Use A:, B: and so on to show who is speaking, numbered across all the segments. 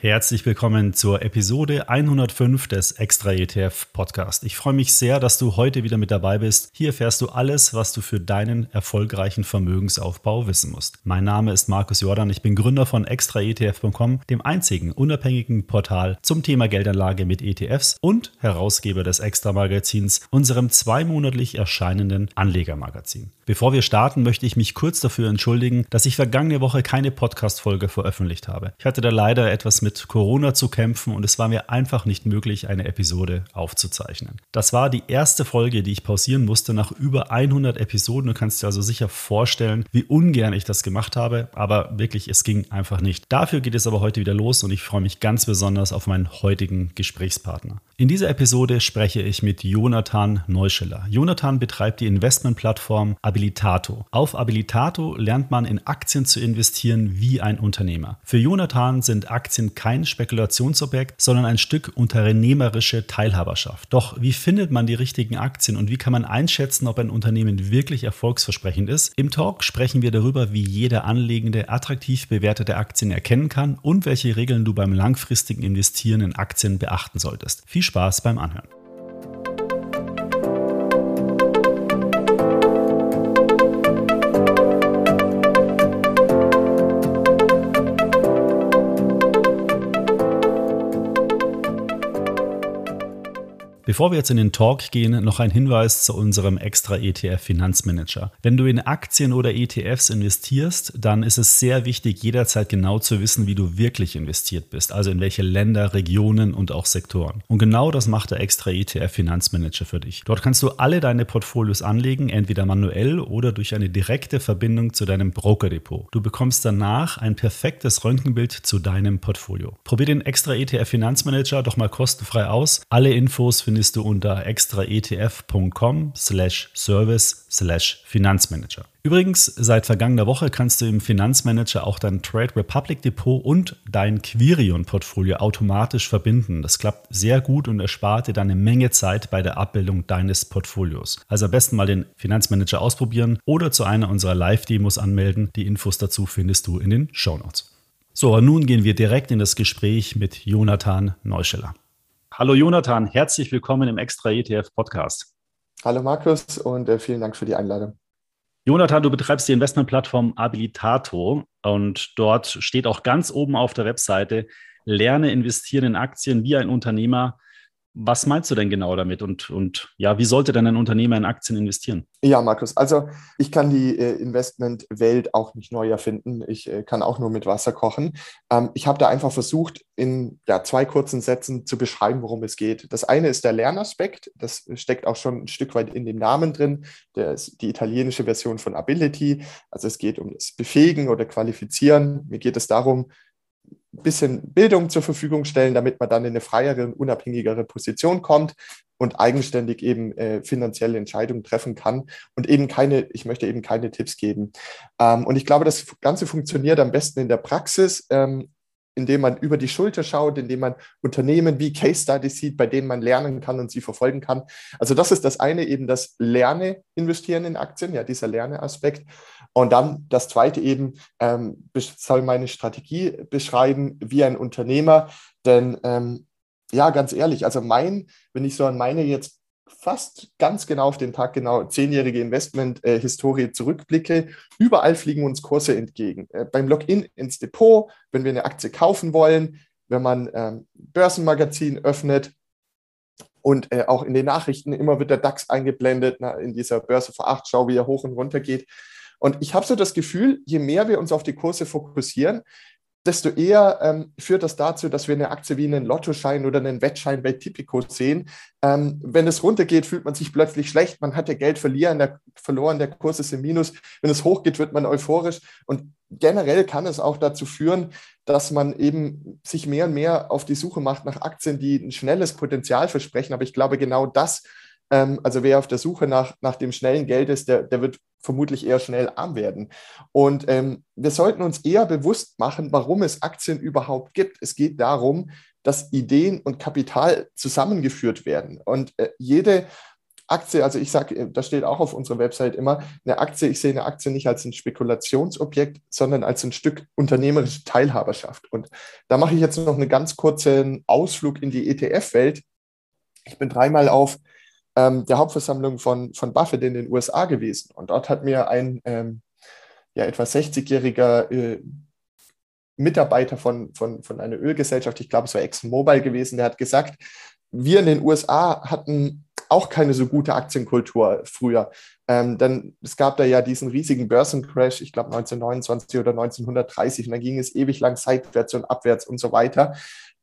A: Herzlich willkommen zur Episode 105 des Extra ETF Podcast. Ich freue mich sehr, dass du heute wieder mit dabei bist. Hier erfährst du alles, was du für deinen erfolgreichen Vermögensaufbau wissen musst. Mein Name ist Markus Jordan. Ich bin Gründer von extraetf.com, dem einzigen unabhängigen Portal zum Thema Geldanlage mit ETFs und Herausgeber des Extra Magazins, unserem zweimonatlich erscheinenden Anlegermagazin. Bevor wir starten, möchte ich mich kurz dafür entschuldigen, dass ich vergangene Woche keine Podcast-Folge veröffentlicht habe. Ich hatte da leider etwas mit Corona zu kämpfen und es war mir einfach nicht möglich, eine Episode aufzuzeichnen. Das war die erste Folge, die ich pausieren musste nach über 100 Episoden. Du kannst dir also sicher vorstellen, wie ungern ich das gemacht habe, aber wirklich, es ging einfach nicht. Dafür geht es aber heute wieder los und ich freue mich ganz besonders auf meinen heutigen Gesprächspartner. In dieser Episode spreche ich mit Jonathan Neuschiller. Jonathan betreibt die Investmentplattform Abilitato. Auf Abilitato lernt man in Aktien zu investieren wie ein Unternehmer. Für Jonathan sind Aktien kein Spekulationsobjekt, sondern ein Stück unternehmerische Teilhaberschaft. Doch wie findet man die richtigen Aktien und wie kann man einschätzen, ob ein Unternehmen wirklich erfolgsversprechend ist? Im Talk sprechen wir darüber, wie jeder Anlegende attraktiv bewertete Aktien erkennen kann und welche Regeln du beim langfristigen Investieren in Aktien beachten solltest. Viel Spaß beim Anhören. Bevor wir jetzt in den Talk gehen, noch ein Hinweis zu unserem extra ETF Finanzmanager. Wenn du in Aktien oder ETFs investierst, dann ist es sehr wichtig, jederzeit genau zu wissen, wie du wirklich investiert bist, also in welche Länder, Regionen und auch Sektoren. Und genau das macht der extra ETF Finanzmanager für dich. Dort kannst du alle deine Portfolios anlegen, entweder manuell oder durch eine direkte Verbindung zu deinem Brokerdepot. Du bekommst danach ein perfektes Röntgenbild zu deinem Portfolio. Probier den extra ETF Finanzmanager doch mal kostenfrei aus. Alle Infos findest findest du unter extraetf.com slash service slash Finanzmanager. Übrigens, seit vergangener Woche kannst du im Finanzmanager auch dein Trade Republic Depot und dein Quirion Portfolio automatisch verbinden. Das klappt sehr gut und erspart dir dann eine Menge Zeit bei der Abbildung deines Portfolios. Also am besten mal den Finanzmanager ausprobieren oder zu einer unserer Live-Demos anmelden. Die Infos dazu findest du in den Show Notes. So, nun gehen wir direkt in das Gespräch mit Jonathan Neuscheller. Hallo Jonathan, herzlich willkommen im Extra ETF Podcast.
B: Hallo Markus und äh, vielen Dank für die Einladung.
A: Jonathan, du betreibst die Investmentplattform Abilitato und dort steht auch ganz oben auf der Webseite, lerne investieren in Aktien wie ein Unternehmer was meinst du denn genau damit und, und ja, wie sollte denn ein Unternehmer in Aktien investieren?
B: Ja, Markus, also ich kann die äh, Investmentwelt auch nicht neu erfinden. Ich äh, kann auch nur mit Wasser kochen. Ähm, ich habe da einfach versucht, in ja, zwei kurzen Sätzen zu beschreiben, worum es geht. Das eine ist der Lernaspekt. Das steckt auch schon ein Stück weit in dem Namen drin. Der ist die italienische Version von Ability. Also es geht um das Befähigen oder Qualifizieren. Mir geht es darum, bisschen Bildung zur Verfügung stellen, damit man dann in eine freiere und unabhängigere Position kommt und eigenständig eben äh, finanzielle Entscheidungen treffen kann und eben keine, ich möchte eben keine Tipps geben. Ähm, und ich glaube, das Ganze funktioniert am besten in der Praxis. Ähm, indem man über die Schulter schaut, indem man Unternehmen wie Case Studies sieht, bei denen man lernen kann und sie verfolgen kann. Also das ist das eine eben das Lerne investieren in Aktien, ja, dieser Lerneaspekt. Und dann das zweite eben ähm, soll meine Strategie beschreiben wie ein Unternehmer, denn ähm, ja, ganz ehrlich, also mein, wenn ich so an meine jetzt fast ganz genau auf den Tag genau zehnjährige Investment-Historie zurückblicke, überall fliegen uns Kurse entgegen. Äh, beim Login ins Depot, wenn wir eine Aktie kaufen wollen, wenn man ähm, Börsenmagazin öffnet und äh, auch in den Nachrichten immer wird der DAX eingeblendet, na, in dieser Börse vor acht Schau, wie er hoch und runter geht. Und ich habe so das Gefühl, je mehr wir uns auf die Kurse fokussieren, desto eher ähm, führt das dazu, dass wir eine Aktie wie einen Lottoschein oder einen Wettschein bei Tipico sehen. Ähm, wenn es runtergeht, fühlt man sich plötzlich schlecht, man hat ja Geld verlieren, der, verloren, der Kurs ist im Minus. Wenn es hochgeht, wird man euphorisch. Und generell kann es auch dazu führen, dass man eben sich mehr und mehr auf die Suche macht nach Aktien, die ein schnelles Potenzial versprechen. Aber ich glaube, genau das ähm, also wer auf der Suche nach, nach dem schnellen Geld ist, der, der wird vermutlich eher schnell arm werden. Und ähm, wir sollten uns eher bewusst machen, warum es Aktien überhaupt gibt. Es geht darum, dass Ideen und Kapital zusammengeführt werden. Und äh, jede Aktie, also ich sage, da steht auch auf unserer Website immer, eine Aktie, ich sehe eine Aktie nicht als ein Spekulationsobjekt, sondern als ein Stück unternehmerische Teilhaberschaft. Und da mache ich jetzt noch einen ganz kurzen Ausflug in die ETF-Welt. Ich bin dreimal auf ähm, der Hauptversammlung von, von Buffett in den USA gewesen. Und dort hat mir ein ähm, ja, etwa 60-jähriger äh, Mitarbeiter von, von, von einer Ölgesellschaft, ich glaube, es war ExxonMobil gewesen, der hat gesagt, wir in den USA hatten auch keine so gute Aktienkultur früher. Ähm, dann, es gab da ja diesen riesigen Börsencrash, ich glaube 1929 oder 1930, und dann ging es ewig lang seitwärts und abwärts und so weiter.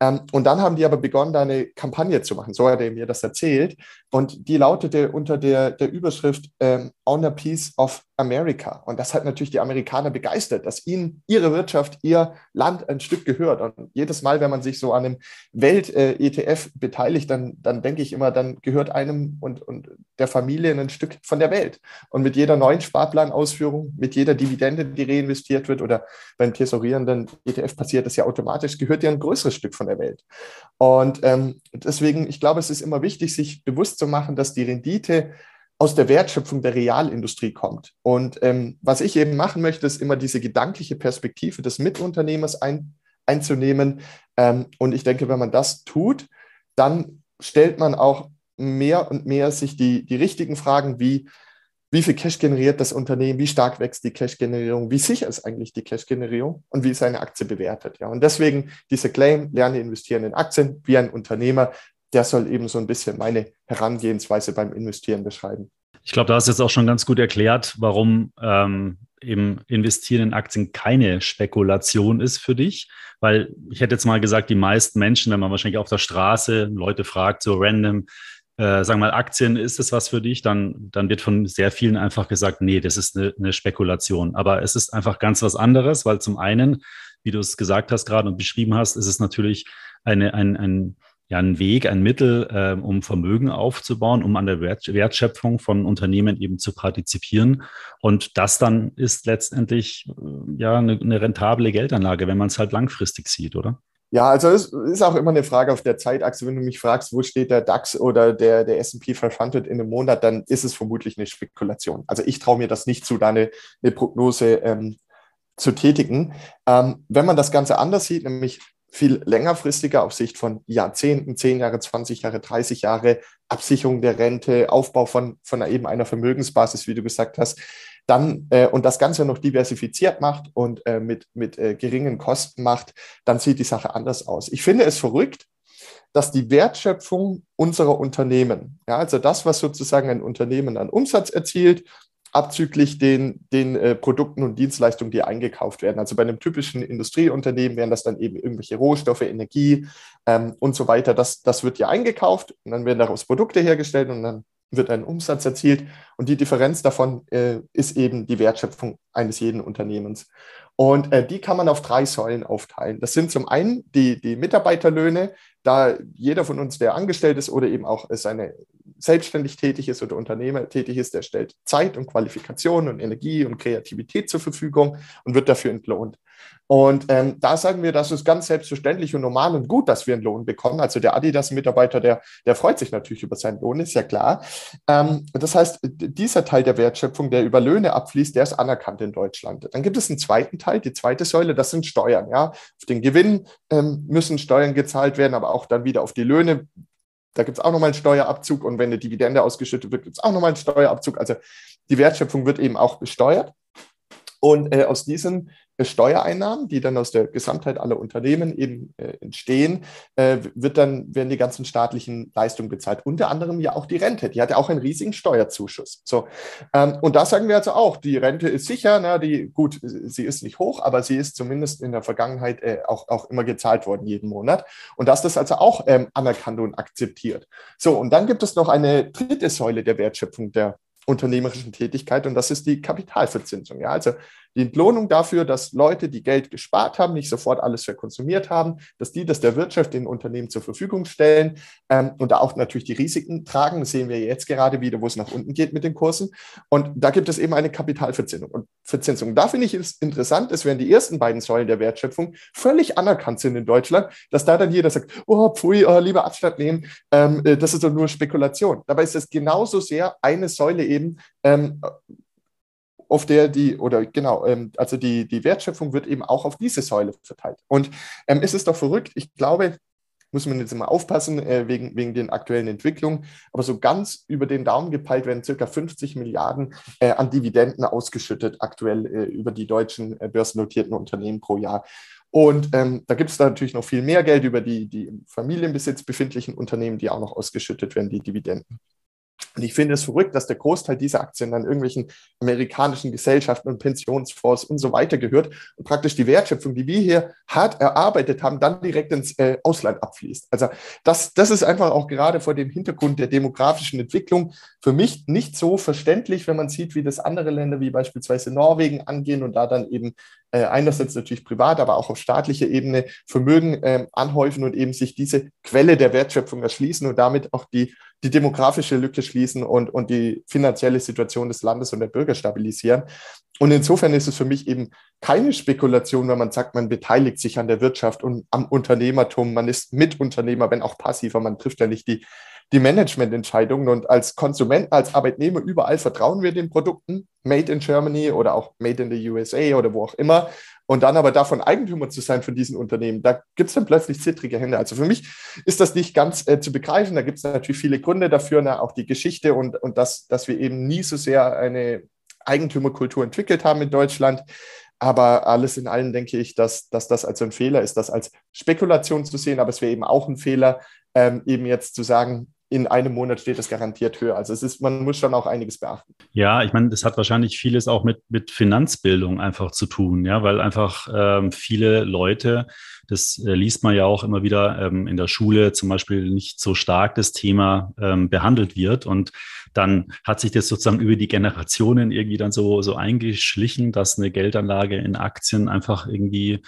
B: Ähm, und dann haben die aber begonnen, da eine Kampagne zu machen. So hat er mir das erzählt. Und die lautete unter der, der Überschrift ähm, On a Piece of America. Und das hat natürlich die Amerikaner begeistert, dass ihnen ihre Wirtschaft, ihr Land ein Stück gehört. Und jedes Mal, wenn man sich so an einem Welt-ETF äh, beteiligt, dann, dann denke ich immer, dann gehört einem und, und der Familie ein Stück von der Welt. Und mit jeder neuen Sparplanausführung, mit jeder Dividende, die reinvestiert wird oder beim tesorierenden ETF passiert das ja automatisch, gehört ja ein größeres Stück von der Welt. Und ähm, deswegen, ich glaube, es ist immer wichtig, sich bewusst zu machen, dass die Rendite aus der Wertschöpfung der Realindustrie kommt. Und ähm, was ich eben machen möchte, ist immer diese gedankliche Perspektive des Mitunternehmers ein, einzunehmen. Ähm, und ich denke, wenn man das tut, dann stellt man auch mehr und mehr sich die, die richtigen Fragen wie, wie viel Cash generiert das Unternehmen, wie stark wächst die Cash-Generierung, wie sicher ist eigentlich die Cash-Generierung und wie ist eine Aktie bewertet. Ja. Und deswegen dieser Claim, lerne investieren in Aktien wie ein Unternehmer, der soll eben so ein bisschen meine Herangehensweise beim Investieren beschreiben.
A: Ich glaube, da hast du jetzt auch schon ganz gut erklärt, warum ähm, eben Investieren in Aktien keine Spekulation ist für dich. Weil ich hätte jetzt mal gesagt, die meisten Menschen, wenn man wahrscheinlich auf der Straße Leute fragt, so random, äh, sagen wir mal, Aktien, ist das was für dich? Dann, dann wird von sehr vielen einfach gesagt, nee, das ist eine, eine Spekulation. Aber es ist einfach ganz was anderes, weil zum einen, wie du es gesagt hast gerade und beschrieben hast, ist es natürlich eine, ein, ein ja ein Weg, ein Mittel, äh, um Vermögen aufzubauen, um an der Wert Wertschöpfung von Unternehmen eben zu partizipieren. Und das dann ist letztendlich äh, ja eine, eine rentable Geldanlage, wenn man es halt langfristig sieht, oder?
B: Ja, also es ist auch immer eine Frage auf der Zeitachse. Wenn du mich fragst, wo steht der DAX oder der, der S&P 500 in einem Monat, dann ist es vermutlich eine Spekulation. Also ich traue mir das nicht zu, da eine, eine Prognose ähm, zu tätigen. Ähm, wenn man das Ganze anders sieht, nämlich viel längerfristiger auf Sicht von Jahrzehnten, 10 Jahre, 20 Jahre, 30 Jahre, Absicherung der Rente, Aufbau von, von eben einer Vermögensbasis, wie du gesagt hast, dann äh, und das Ganze noch diversifiziert macht und äh, mit, mit äh, geringen Kosten macht, dann sieht die Sache anders aus. Ich finde es verrückt, dass die Wertschöpfung unserer Unternehmen, ja, also das, was sozusagen ein Unternehmen an Umsatz erzielt abzüglich den, den äh, Produkten und Dienstleistungen, die eingekauft werden. Also bei einem typischen Industrieunternehmen wären das dann eben irgendwelche Rohstoffe, Energie ähm, und so weiter. Das, das wird ja eingekauft und dann werden daraus Produkte hergestellt und dann wird ein Umsatz erzielt. Und die Differenz davon äh, ist eben die Wertschöpfung eines jeden Unternehmens. Und äh, die kann man auf drei Säulen aufteilen. Das sind zum einen die, die Mitarbeiterlöhne, da jeder von uns, der angestellt ist oder eben auch seine selbstständig tätig ist oder Unternehmer tätig ist, der stellt Zeit und Qualifikation und Energie und Kreativität zur Verfügung und wird dafür entlohnt. Und ähm, da sagen wir, das ist ganz selbstverständlich und normal und gut, dass wir einen Lohn bekommen. Also der Adidas-Mitarbeiter, der, der freut sich natürlich über seinen Lohn, ist ja klar. Ähm, das heißt, dieser Teil der Wertschöpfung, der über Löhne abfließt, der ist anerkannt in Deutschland. Dann gibt es einen zweiten Teil, die zweite Säule, das sind Steuern. Ja, auf den Gewinn ähm, müssen Steuern gezahlt werden, aber auch dann wieder auf die Löhne. Da gibt es auch nochmal einen Steuerabzug und wenn eine Dividende ausgeschüttet wird, gibt es auch nochmal einen Steuerabzug. Also die Wertschöpfung wird eben auch besteuert. Und äh, aus diesen Steuereinnahmen, die dann aus der Gesamtheit aller Unternehmen eben äh, entstehen, äh, wird dann, werden die ganzen staatlichen Leistungen bezahlt. Unter anderem ja auch die Rente. Die hat ja auch einen riesigen Steuerzuschuss. So. Ähm, und da sagen wir also auch, die Rente ist sicher, na, die, gut, sie ist nicht hoch, aber sie ist zumindest in der Vergangenheit äh, auch, auch immer gezahlt worden, jeden Monat. Und das ist also auch ähm, anerkannt und akzeptiert. So, und dann gibt es noch eine dritte Säule der Wertschöpfung der unternehmerischen Tätigkeit und das ist die Kapitalverzinsung. Ja, also die Entlohnung dafür, dass Leute, die Geld gespart haben, nicht sofort alles verkonsumiert haben, dass die das der Wirtschaft, den Unternehmen zur Verfügung stellen ähm, und da auch natürlich die Risiken tragen. Das sehen wir jetzt gerade wieder, wo es nach unten geht mit den Kursen. Und da gibt es eben eine Kapitalverzinsung. Und Verzinsung, da finde ich es interessant, dass wären die ersten beiden Säulen der Wertschöpfung völlig anerkannt sind in Deutschland, dass da dann jeder sagt, oh, pfui, oh, lieber Abstand nehmen, ähm, äh, das ist doch nur Spekulation. Dabei ist es genauso sehr eine Säule eben, ähm, auf der die, oder genau, ähm, also die, die Wertschöpfung wird eben auch auf diese Säule verteilt. Und ähm, es ist doch verrückt, ich glaube, muss man jetzt immer aufpassen äh, wegen, wegen den aktuellen Entwicklungen, aber so ganz über den Daumen gepeilt werden circa 50 Milliarden äh, an Dividenden ausgeschüttet aktuell äh, über die deutschen äh, börsennotierten Unternehmen pro Jahr. Und ähm, da gibt es natürlich noch viel mehr Geld über die, die im Familienbesitz befindlichen Unternehmen, die auch noch ausgeschüttet werden, die Dividenden. Und ich finde es verrückt, dass der Großteil dieser Aktien dann irgendwelchen amerikanischen Gesellschaften und Pensionsfonds und so weiter gehört und praktisch die Wertschöpfung, die wir hier hart erarbeitet haben, dann direkt ins äh, Ausland abfließt. Also das, das ist einfach auch gerade vor dem Hintergrund der demografischen Entwicklung für mich nicht so verständlich, wenn man sieht, wie das andere Länder wie beispielsweise Norwegen angehen und da dann eben äh, einerseits natürlich privat, aber auch auf staatlicher Ebene Vermögen äh, anhäufen und eben sich diese Quelle der Wertschöpfung erschließen und damit auch die, die demografische Lücke schließen und, und die finanzielle Situation des Landes und der Bürger stabilisieren. Und insofern ist es für mich eben keine Spekulation, wenn man sagt, man beteiligt sich an der Wirtschaft und am Unternehmertum, man ist Mitunternehmer, wenn auch passiver, man trifft ja nicht die, die Managemententscheidungen. Und als Konsumenten, als Arbeitnehmer überall vertrauen wir den Produkten, Made in Germany oder auch Made in the USA oder wo auch immer. Und dann aber davon Eigentümer zu sein von diesen Unternehmen, da gibt es dann plötzlich zittrige Hände. Also für mich ist das nicht ganz äh, zu begreifen. Da gibt es natürlich viele Gründe dafür, na, auch die Geschichte und, und das, dass wir eben nie so sehr eine Eigentümerkultur entwickelt haben in Deutschland. Aber alles in allem denke ich, dass, dass das also ein Fehler ist, das als Spekulation zu sehen. Aber es wäre eben auch ein Fehler, ähm, eben jetzt zu sagen, in einem Monat steht es garantiert höher. Also es ist, man muss schon auch einiges beachten.
A: Ja, ich meine, das hat wahrscheinlich vieles auch mit, mit Finanzbildung einfach zu tun, ja, weil einfach ähm, viele Leute, das äh, liest man ja auch immer wieder ähm, in der Schule zum Beispiel nicht so stark das Thema ähm, behandelt wird. Und dann hat sich das sozusagen über die Generationen irgendwie dann so, so eingeschlichen, dass eine Geldanlage in Aktien einfach irgendwie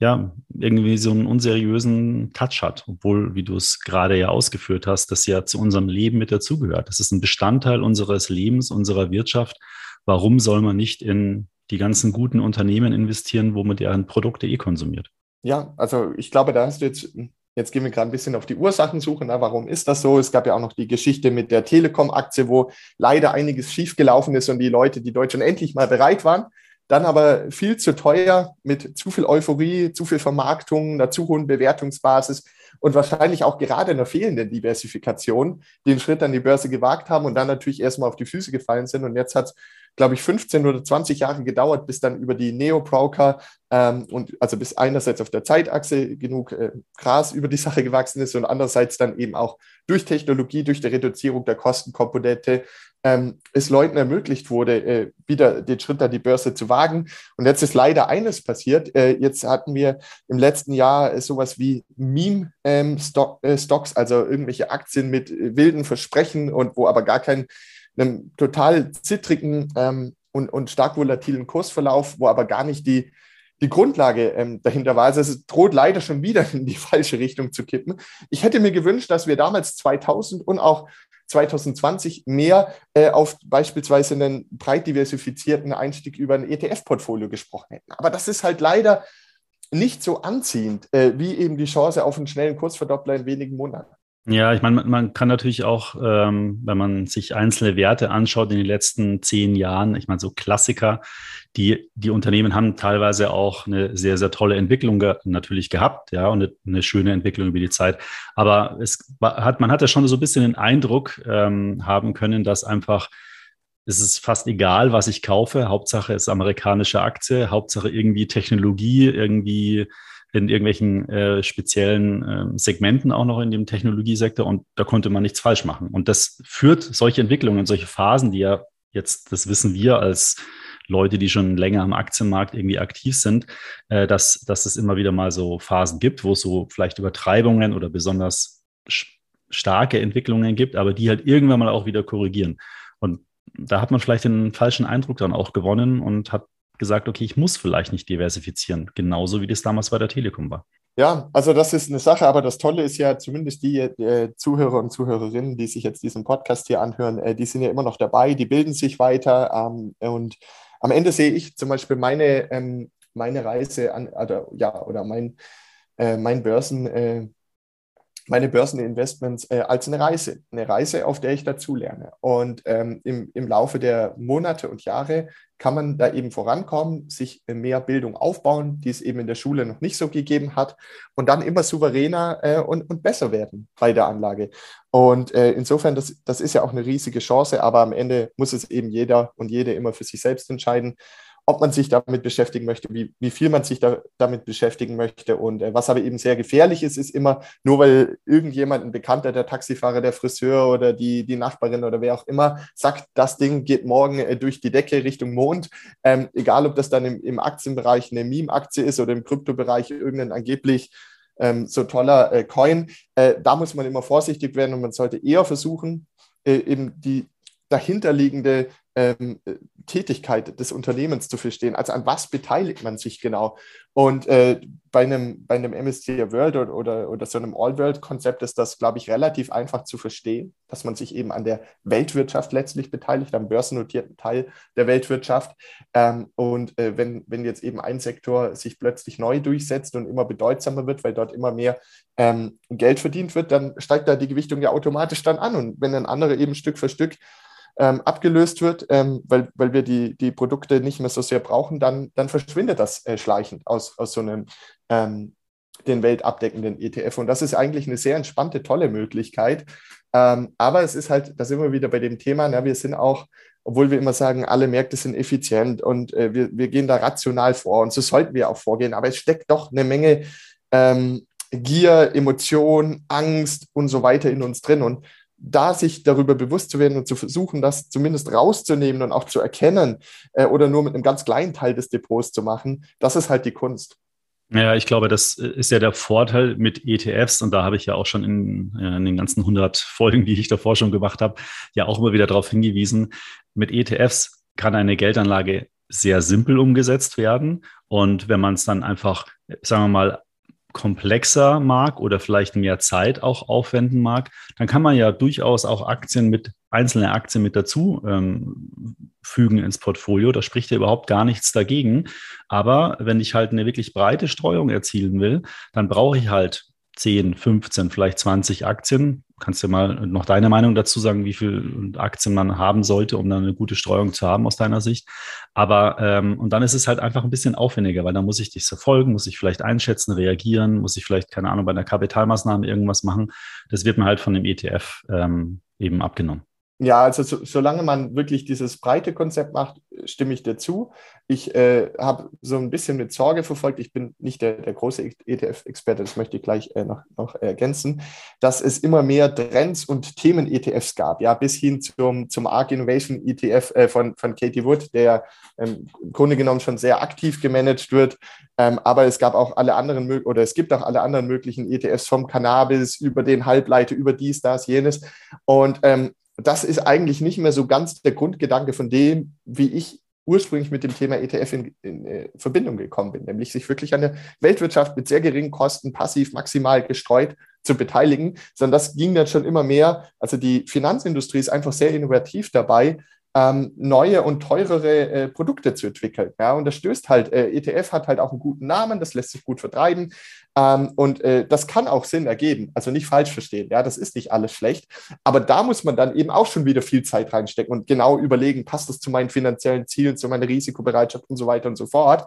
A: ja, irgendwie so einen unseriösen Touch hat, obwohl, wie du es gerade ja ausgeführt hast, das ja zu unserem Leben mit dazugehört. Das ist ein Bestandteil unseres Lebens, unserer Wirtschaft. Warum soll man nicht in die ganzen guten Unternehmen investieren, wo man deren Produkte eh konsumiert?
B: Ja, also ich glaube, da hast du jetzt, jetzt gehen wir gerade ein bisschen auf die Ursachensuche. Na, warum ist das so? Es gab ja auch noch die Geschichte mit der Telekom-Aktie, wo leider einiges schiefgelaufen ist und die Leute, die Deutschen endlich mal bereit waren, dann aber viel zu teuer mit zu viel Euphorie, zu viel Vermarktung, einer zu hohen Bewertungsbasis und wahrscheinlich auch gerade einer fehlenden Diversifikation den Schritt an die Börse gewagt haben und dann natürlich erstmal auf die Füße gefallen sind. Und jetzt hat glaube ich, 15 oder 20 Jahre gedauert, bis dann über die Neo-Broker ähm, und also bis einerseits auf der Zeitachse genug äh, Gras über die Sache gewachsen ist und andererseits dann eben auch durch Technologie, durch die Reduzierung der Kostenkomponente ähm, es Leuten ermöglicht wurde, äh, wieder den Schritt an die Börse zu wagen. Und jetzt ist leider eines passiert. Äh, jetzt hatten wir im letzten Jahr äh, sowas wie Meme-Stocks, ähm, also irgendwelche Aktien mit äh, wilden Versprechen und wo aber gar kein einem total zittrigen ähm, und, und stark volatilen Kursverlauf, wo aber gar nicht die, die Grundlage ähm, dahinter war. Also es droht leider schon wieder in die falsche Richtung zu kippen. Ich hätte mir gewünscht, dass wir damals 2000 und auch 2020 mehr äh, auf beispielsweise einen breit diversifizierten Einstieg über ein ETF-Portfolio gesprochen hätten. Aber das ist halt leider nicht so anziehend äh, wie eben die Chance auf einen schnellen Kursverdoppler in wenigen Monaten.
A: Ja, ich meine, man kann natürlich auch, ähm, wenn man sich einzelne Werte anschaut in den letzten zehn Jahren, ich meine, so Klassiker, die, die Unternehmen haben teilweise auch eine sehr, sehr tolle Entwicklung ge natürlich gehabt, ja, und eine, eine, schöne Entwicklung über die Zeit. Aber es hat, man hat ja schon so ein bisschen den Eindruck ähm, haben können, dass einfach es ist fast egal, was ich kaufe. Hauptsache ist amerikanische Aktie, Hauptsache irgendwie Technologie, irgendwie in irgendwelchen äh, speziellen äh, Segmenten auch noch in dem Technologiesektor und da konnte man nichts falsch machen. Und das führt solche Entwicklungen, solche Phasen, die ja jetzt, das wissen wir als Leute, die schon länger am Aktienmarkt irgendwie aktiv sind, äh, dass, dass es immer wieder mal so Phasen gibt, wo es so vielleicht Übertreibungen oder besonders starke Entwicklungen gibt, aber die halt irgendwann mal auch wieder korrigieren. Und da hat man vielleicht den falschen Eindruck dann auch gewonnen und hat gesagt, okay, ich muss vielleicht nicht diversifizieren, genauso wie das damals bei der Telekom war.
B: Ja, also das ist eine Sache, aber das Tolle ist ja zumindest die äh, Zuhörer und Zuhörerinnen, die sich jetzt diesen Podcast hier anhören, äh, die sind ja immer noch dabei, die bilden sich weiter ähm, und am Ende sehe ich zum Beispiel meine, ähm, meine Reise an, oder, ja, oder mein, äh, mein Börsen, äh, meine Börseninvestments äh, als eine Reise, eine Reise, auf der ich dazulerne. Und ähm, im, im Laufe der Monate und Jahre kann man da eben vorankommen, sich mehr Bildung aufbauen, die es eben in der Schule noch nicht so gegeben hat, und dann immer souveräner äh, und, und besser werden bei der Anlage. Und äh, insofern, das, das ist ja auch eine riesige Chance, aber am Ende muss es eben jeder und jede immer für sich selbst entscheiden ob man sich damit beschäftigen möchte, wie, wie viel man sich da, damit beschäftigen möchte. Und äh, was aber eben sehr gefährlich ist, ist immer, nur weil irgendjemand, ein Bekannter, der Taxifahrer, der Friseur oder die, die Nachbarin oder wer auch immer, sagt, das Ding geht morgen äh, durch die Decke Richtung Mond, ähm, egal ob das dann im, im Aktienbereich eine Meme-Aktie ist oder im Kryptobereich irgendein angeblich ähm, so toller äh, Coin, äh, da muss man immer vorsichtig werden und man sollte eher versuchen, äh, eben die dahinterliegende ähm, Tätigkeit des Unternehmens zu verstehen. Also an was beteiligt man sich genau? Und äh, bei einem, bei einem MSCI World oder, oder, oder so einem All-World-Konzept ist das, glaube ich, relativ einfach zu verstehen, dass man sich eben an der Weltwirtschaft letztlich beteiligt, am börsennotierten Teil der Weltwirtschaft. Ähm, und äh, wenn, wenn jetzt eben ein Sektor sich plötzlich neu durchsetzt und immer bedeutsamer wird, weil dort immer mehr ähm, Geld verdient wird, dann steigt da die Gewichtung ja automatisch dann an. Und wenn ein anderer eben Stück für Stück ähm, abgelöst wird, ähm, weil, weil wir die, die Produkte nicht mehr so sehr brauchen, dann, dann verschwindet das äh, schleichend aus, aus so einem ähm, den weltabdeckenden ETF. Und das ist eigentlich eine sehr entspannte, tolle Möglichkeit. Ähm, aber es ist halt, da sind wir wieder bei dem Thema, na, wir sind auch, obwohl wir immer sagen, alle Märkte sind effizient und äh, wir, wir gehen da rational vor und so sollten wir auch vorgehen, aber es steckt doch eine Menge ähm, Gier, Emotion, Angst und so weiter in uns drin. Und da sich darüber bewusst zu werden und zu versuchen, das zumindest rauszunehmen und auch zu erkennen äh, oder nur mit einem ganz kleinen Teil des Depots zu machen, das ist halt die Kunst.
A: Ja, ich glaube, das ist ja der Vorteil mit ETFs und da habe ich ja auch schon in, äh, in den ganzen 100 Folgen, die ich davor schon gemacht habe, ja auch immer wieder darauf hingewiesen, mit ETFs kann eine Geldanlage sehr simpel umgesetzt werden und wenn man es dann einfach, sagen wir mal, komplexer mag oder vielleicht mehr Zeit auch aufwenden mag, dann kann man ja durchaus auch Aktien mit, einzelne Aktien mit dazu ähm, fügen ins Portfolio. Da spricht ja überhaupt gar nichts dagegen. Aber wenn ich halt eine wirklich breite Streuung erzielen will, dann brauche ich halt 10, 15, vielleicht 20 Aktien. Kannst du mal noch deine Meinung dazu sagen, wie viel Aktien man haben sollte, um dann eine gute Streuung zu haben aus deiner Sicht. Aber ähm, und dann ist es halt einfach ein bisschen aufwendiger, weil dann muss ich dich verfolgen, muss ich vielleicht einschätzen, reagieren, muss ich vielleicht, keine Ahnung, bei einer Kapitalmaßnahme irgendwas machen. Das wird mir halt von dem ETF ähm, eben abgenommen.
B: Ja, also so, solange man wirklich dieses breite Konzept macht, stimme ich dir zu. Ich äh, habe so ein bisschen mit Sorge verfolgt, ich bin nicht der, der große ETF-Experte, das möchte ich gleich äh, noch, noch ergänzen, dass es immer mehr Trends und Themen-ETFs gab, ja, bis hin zum, zum ARC Innovation ETF äh, von, von Katie Wood, der ähm, im Grunde genommen schon sehr aktiv gemanagt wird. Ähm, aber es gab auch alle anderen, oder es gibt auch alle anderen möglichen ETFs vom Cannabis über den Halbleiter, über dies, das, jenes. Und ähm, das ist eigentlich nicht mehr so ganz der Grundgedanke von dem, wie ich ursprünglich mit dem Thema ETF in, in, in, äh, Verbindung gekommen bin, nämlich sich wirklich an der Weltwirtschaft mit sehr geringen Kosten passiv maximal gestreut zu beteiligen, sondern das ging dann schon immer mehr. Also die Finanzindustrie ist einfach sehr innovativ dabei, ähm, neue und teurere äh, Produkte zu entwickeln. Ja, und das stößt halt, äh, ETF hat halt auch einen guten Namen, das lässt sich gut vertreiben. Ähm, und äh, das kann auch Sinn ergeben. Also nicht falsch verstehen. Ja, das ist nicht alles schlecht. Aber da muss man dann eben auch schon wieder viel Zeit reinstecken und genau überlegen, passt das zu meinen finanziellen Zielen, zu meiner Risikobereitschaft und so weiter und so fort.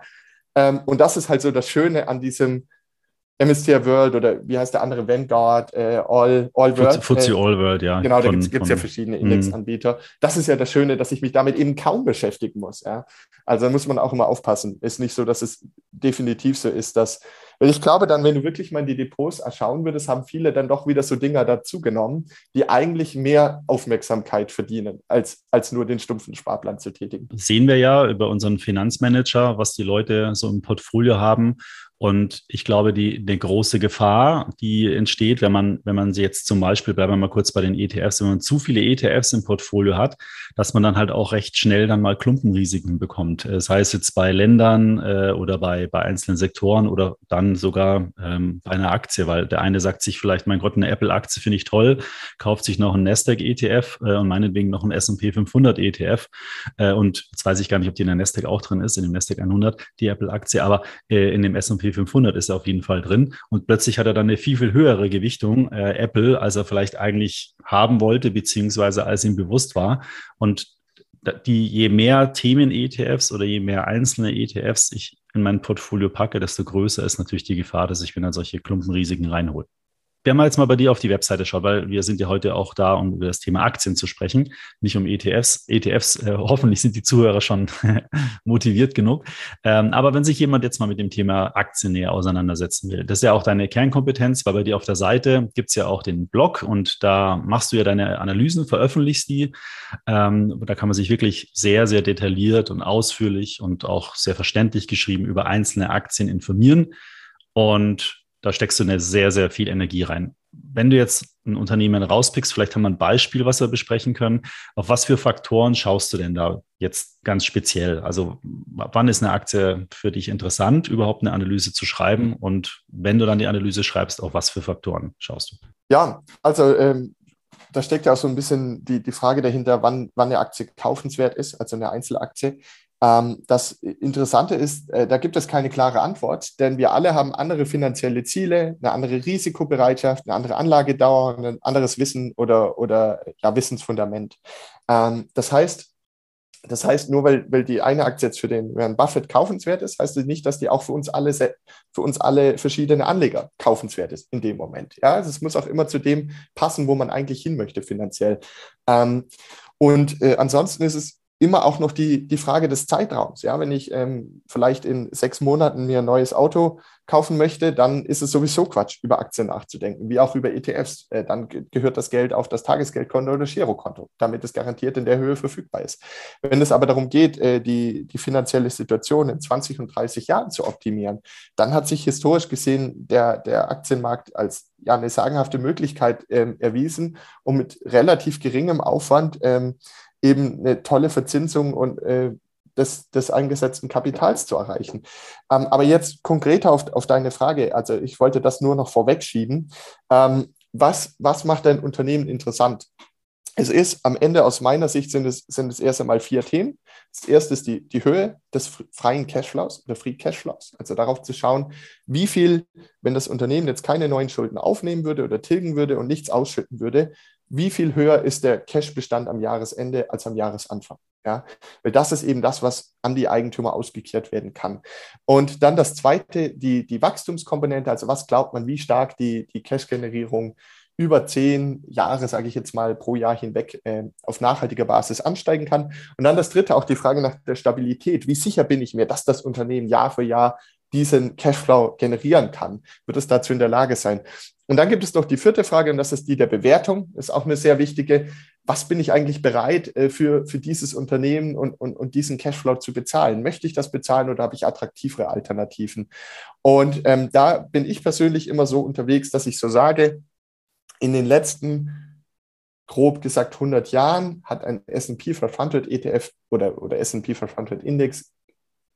B: Ähm, und das ist halt so das Schöne an diesem MSCI World oder wie heißt der andere, Vanguard, äh, All, All World.
A: FTSE äh, All World, ja.
B: Genau, da gibt es ja verschiedene mhm. Indexanbieter. Das ist ja das Schöne, dass ich mich damit eben kaum beschäftigen muss. Ja. Also da muss man auch immer aufpassen. Ist nicht so, dass es definitiv so ist, dass weil ich glaube dann, wenn du wirklich mal die Depots schauen würdest, haben viele dann doch wieder so Dinger dazugenommen, die eigentlich mehr Aufmerksamkeit verdienen, als, als nur den stumpfen Sparplan zu tätigen.
A: Sehen wir ja über unseren Finanzmanager, was die Leute so im Portfolio haben. Und ich glaube, die, die große Gefahr, die entsteht, wenn man, wenn man sie jetzt zum Beispiel, bleiben wir mal kurz bei den ETFs, wenn man zu viele ETFs im Portfolio hat, dass man dann halt auch recht schnell dann mal Klumpenrisiken bekommt. Das heißt jetzt bei Ländern äh, oder bei, bei einzelnen Sektoren oder dann sogar ähm, bei einer Aktie, weil der eine sagt sich vielleicht, mein Gott, eine Apple-Aktie finde ich toll, kauft sich noch einen Nasdaq-ETF äh, und meinetwegen noch einen S&P 500 ETF. Äh, und jetzt weiß ich gar nicht, ob die in der Nasdaq auch drin ist, in dem Nasdaq 100, die Apple-Aktie, aber äh, in dem S&P S&P 500 ist er auf jeden Fall drin. Und plötzlich hat er dann eine viel, viel höhere Gewichtung, äh, Apple, als er vielleicht eigentlich haben wollte, beziehungsweise als ihm bewusst war. Und die, je mehr Themen-ETFs oder je mehr einzelne ETFs ich in mein Portfolio packe, desto größer ist natürlich die Gefahr, dass ich mir dann solche Klumpenrisiken reinhole wenn man jetzt mal bei dir auf die Webseite schaut, weil wir sind ja heute auch da, um über das Thema Aktien zu sprechen, nicht um ETFs. ETFs, äh, hoffentlich sind die Zuhörer schon motiviert genug. Ähm, aber wenn sich jemand jetzt mal mit dem Thema Aktien näher auseinandersetzen will, das ist ja auch deine Kernkompetenz, weil bei dir auf der Seite gibt es ja auch den Blog und da machst du ja deine Analysen, veröffentlichst die. Ähm, da kann man sich wirklich sehr, sehr detailliert und ausführlich und auch sehr verständlich geschrieben über einzelne Aktien informieren. Und da steckst du eine sehr, sehr viel Energie rein. Wenn du jetzt ein Unternehmen rauspickst, vielleicht haben wir ein Beispiel, was wir besprechen können. Auf was für Faktoren schaust du denn da jetzt ganz speziell? Also wann ist eine Aktie für dich interessant, überhaupt eine Analyse zu schreiben? Und wenn du dann die Analyse schreibst, auf was für Faktoren schaust du?
B: Ja, also ähm, da steckt ja auch so ein bisschen die, die Frage dahinter, wann, wann eine Aktie kaufenswert ist, also eine Einzelaktie. Ähm, das Interessante ist, äh, da gibt es keine klare Antwort, denn wir alle haben andere finanzielle Ziele, eine andere Risikobereitschaft, eine andere Anlagedauer, ein anderes Wissen oder, oder ja, Wissensfundament. Ähm, das heißt, das heißt, nur weil, weil die eine Aktie jetzt für den Warren Buffett kaufenswert ist, heißt das nicht, dass die auch für uns alle, für uns alle verschiedene Anleger kaufenswert ist in dem Moment. Ja, also es muss auch immer zu dem passen, wo man eigentlich hin möchte finanziell. Ähm, und äh, ansonsten ist es immer auch noch die, die Frage des Zeitraums. Ja, wenn ich ähm, vielleicht in sechs Monaten mir ein neues Auto kaufen möchte, dann ist es sowieso Quatsch, über Aktien nachzudenken, wie auch über ETFs. Äh, dann gehört das Geld auf das Tagesgeldkonto oder Girokonto, damit es garantiert in der Höhe verfügbar ist. Wenn es aber darum geht, äh, die, die finanzielle Situation in 20 und 30 Jahren zu optimieren, dann hat sich historisch gesehen der, der Aktienmarkt als ja, eine sagenhafte Möglichkeit ähm, erwiesen, um mit relativ geringem Aufwand ähm, eben eine tolle Verzinsung und äh, des, des eingesetzten Kapitals zu erreichen. Ähm, aber jetzt konkreter auf, auf deine Frage, also ich wollte das nur noch vorwegschieben. Ähm, was, was macht ein Unternehmen interessant? Es ist am Ende aus meiner Sicht sind es, sind es erst einmal vier Themen. Das erste ist die, die Höhe des freien Cashflows oder Free Cashflows. Also darauf zu schauen, wie viel, wenn das Unternehmen jetzt keine neuen Schulden aufnehmen würde oder tilgen würde und nichts ausschütten würde, wie viel höher ist der Cashbestand am Jahresende als am Jahresanfang. Ja, weil das ist eben das, was an die Eigentümer ausgekehrt werden kann. Und dann das zweite, die, die Wachstumskomponente, also was glaubt man, wie stark die, die Cash-Generierung über zehn Jahre, sage ich jetzt mal, pro Jahr hinweg äh, auf nachhaltiger Basis ansteigen kann. Und dann das dritte, auch die Frage nach der Stabilität. Wie sicher bin ich mir, dass das Unternehmen Jahr für Jahr diesen Cashflow generieren kann? Wird es dazu in der Lage sein? Und dann gibt es noch die vierte Frage, und das ist die der Bewertung. Ist auch eine sehr wichtige. Was bin ich eigentlich bereit äh, für, für dieses Unternehmen und, und, und diesen Cashflow zu bezahlen? Möchte ich das bezahlen oder habe ich attraktivere Alternativen? Und ähm, da bin ich persönlich immer so unterwegs, dass ich so sage, in den letzten grob gesagt 100 Jahren hat ein S&P 500 ETF oder, oder S&P 500 Index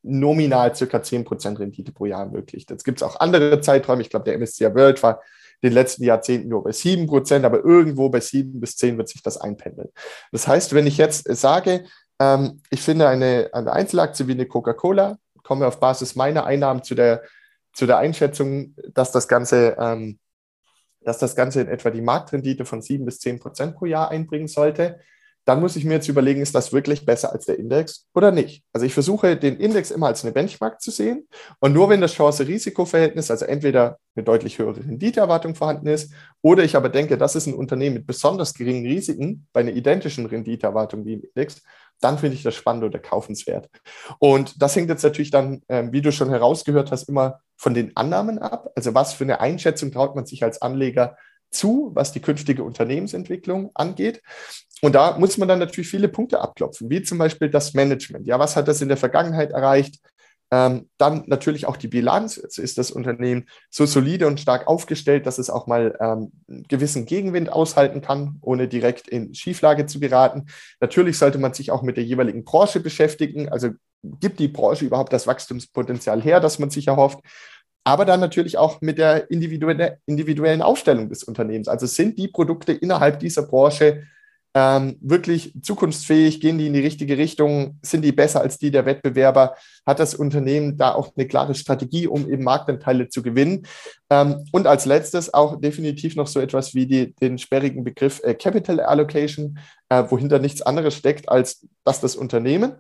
B: nominal circa 10% Rendite pro Jahr ermöglicht. Jetzt gibt es auch andere Zeiträume. Ich glaube, der MSCI World war den letzten Jahrzehnten nur bei sieben Prozent, aber irgendwo bei sieben bis zehn wird sich das einpendeln. Das heißt, wenn ich jetzt sage, ähm, ich finde eine, eine Einzelaktie wie eine Coca-Cola, komme auf Basis meiner Einnahmen zu der, zu der Einschätzung, dass das Ganze, ähm, dass das Ganze in etwa die Marktrendite von sieben bis zehn Prozent pro Jahr einbringen sollte, dann muss ich mir jetzt überlegen, ist das wirklich besser als der Index oder nicht? Also ich versuche den Index immer als eine Benchmark zu sehen und nur wenn das Chance-Risiko-Verhältnis, also entweder eine deutlich höhere Renditeerwartung vorhanden ist oder ich aber denke, das ist ein Unternehmen mit besonders geringen Risiken bei einer identischen Renditeerwartung wie im Index, dann finde ich das spannend oder kaufenswert. Und das hängt jetzt natürlich dann, ähm, wie du schon herausgehört hast, immer von den Annahmen ab. Also was für eine Einschätzung traut man sich als Anleger zu, was die künftige Unternehmensentwicklung angeht. Und da muss man dann natürlich viele Punkte abklopfen, wie zum Beispiel das Management. Ja, was hat das in der Vergangenheit erreicht? Ähm, dann natürlich auch die Bilanz. Ist das Unternehmen so solide und stark aufgestellt, dass es auch mal ähm, gewissen Gegenwind aushalten kann, ohne direkt in Schieflage zu geraten. Natürlich sollte man sich auch mit der jeweiligen Branche beschäftigen. Also gibt die Branche überhaupt das Wachstumspotenzial her, das man sich erhofft? Aber dann natürlich auch mit der individuellen Aufstellung des Unternehmens. Also sind die Produkte innerhalb dieser Branche ähm, wirklich zukunftsfähig, gehen die in die richtige Richtung, sind die besser als die der Wettbewerber, hat das Unternehmen da auch eine klare Strategie, um eben Marktanteile zu gewinnen. Ähm, und als letztes auch definitiv noch so etwas wie die, den sperrigen Begriff äh, Capital Allocation, äh, wohinter nichts anderes steckt, als dass das Unternehmen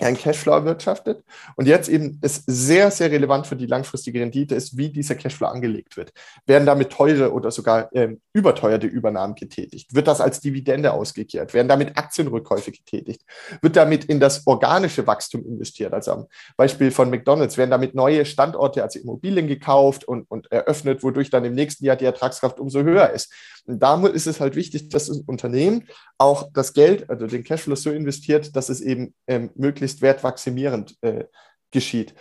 B: ein Cashflow erwirtschaftet. Und jetzt eben ist sehr, sehr relevant für die langfristige Rendite ist, wie dieser Cashflow angelegt wird. Werden damit teure oder sogar ähm, überteuerte Übernahmen getätigt? Wird das als Dividende ausgekehrt? Werden damit Aktienrückkäufe getätigt? Wird damit in das organische Wachstum investiert? Also am Beispiel von McDonald's werden damit neue Standorte, also Immobilien gekauft und, und eröffnet, wodurch dann im nächsten Jahr die Ertragskraft umso höher ist. Und damit ist es halt wichtig, dass das Unternehmen auch das Geld, also den Cashflow so investiert, dass es eben ähm, möglichst wertmaximierend äh, geschieht.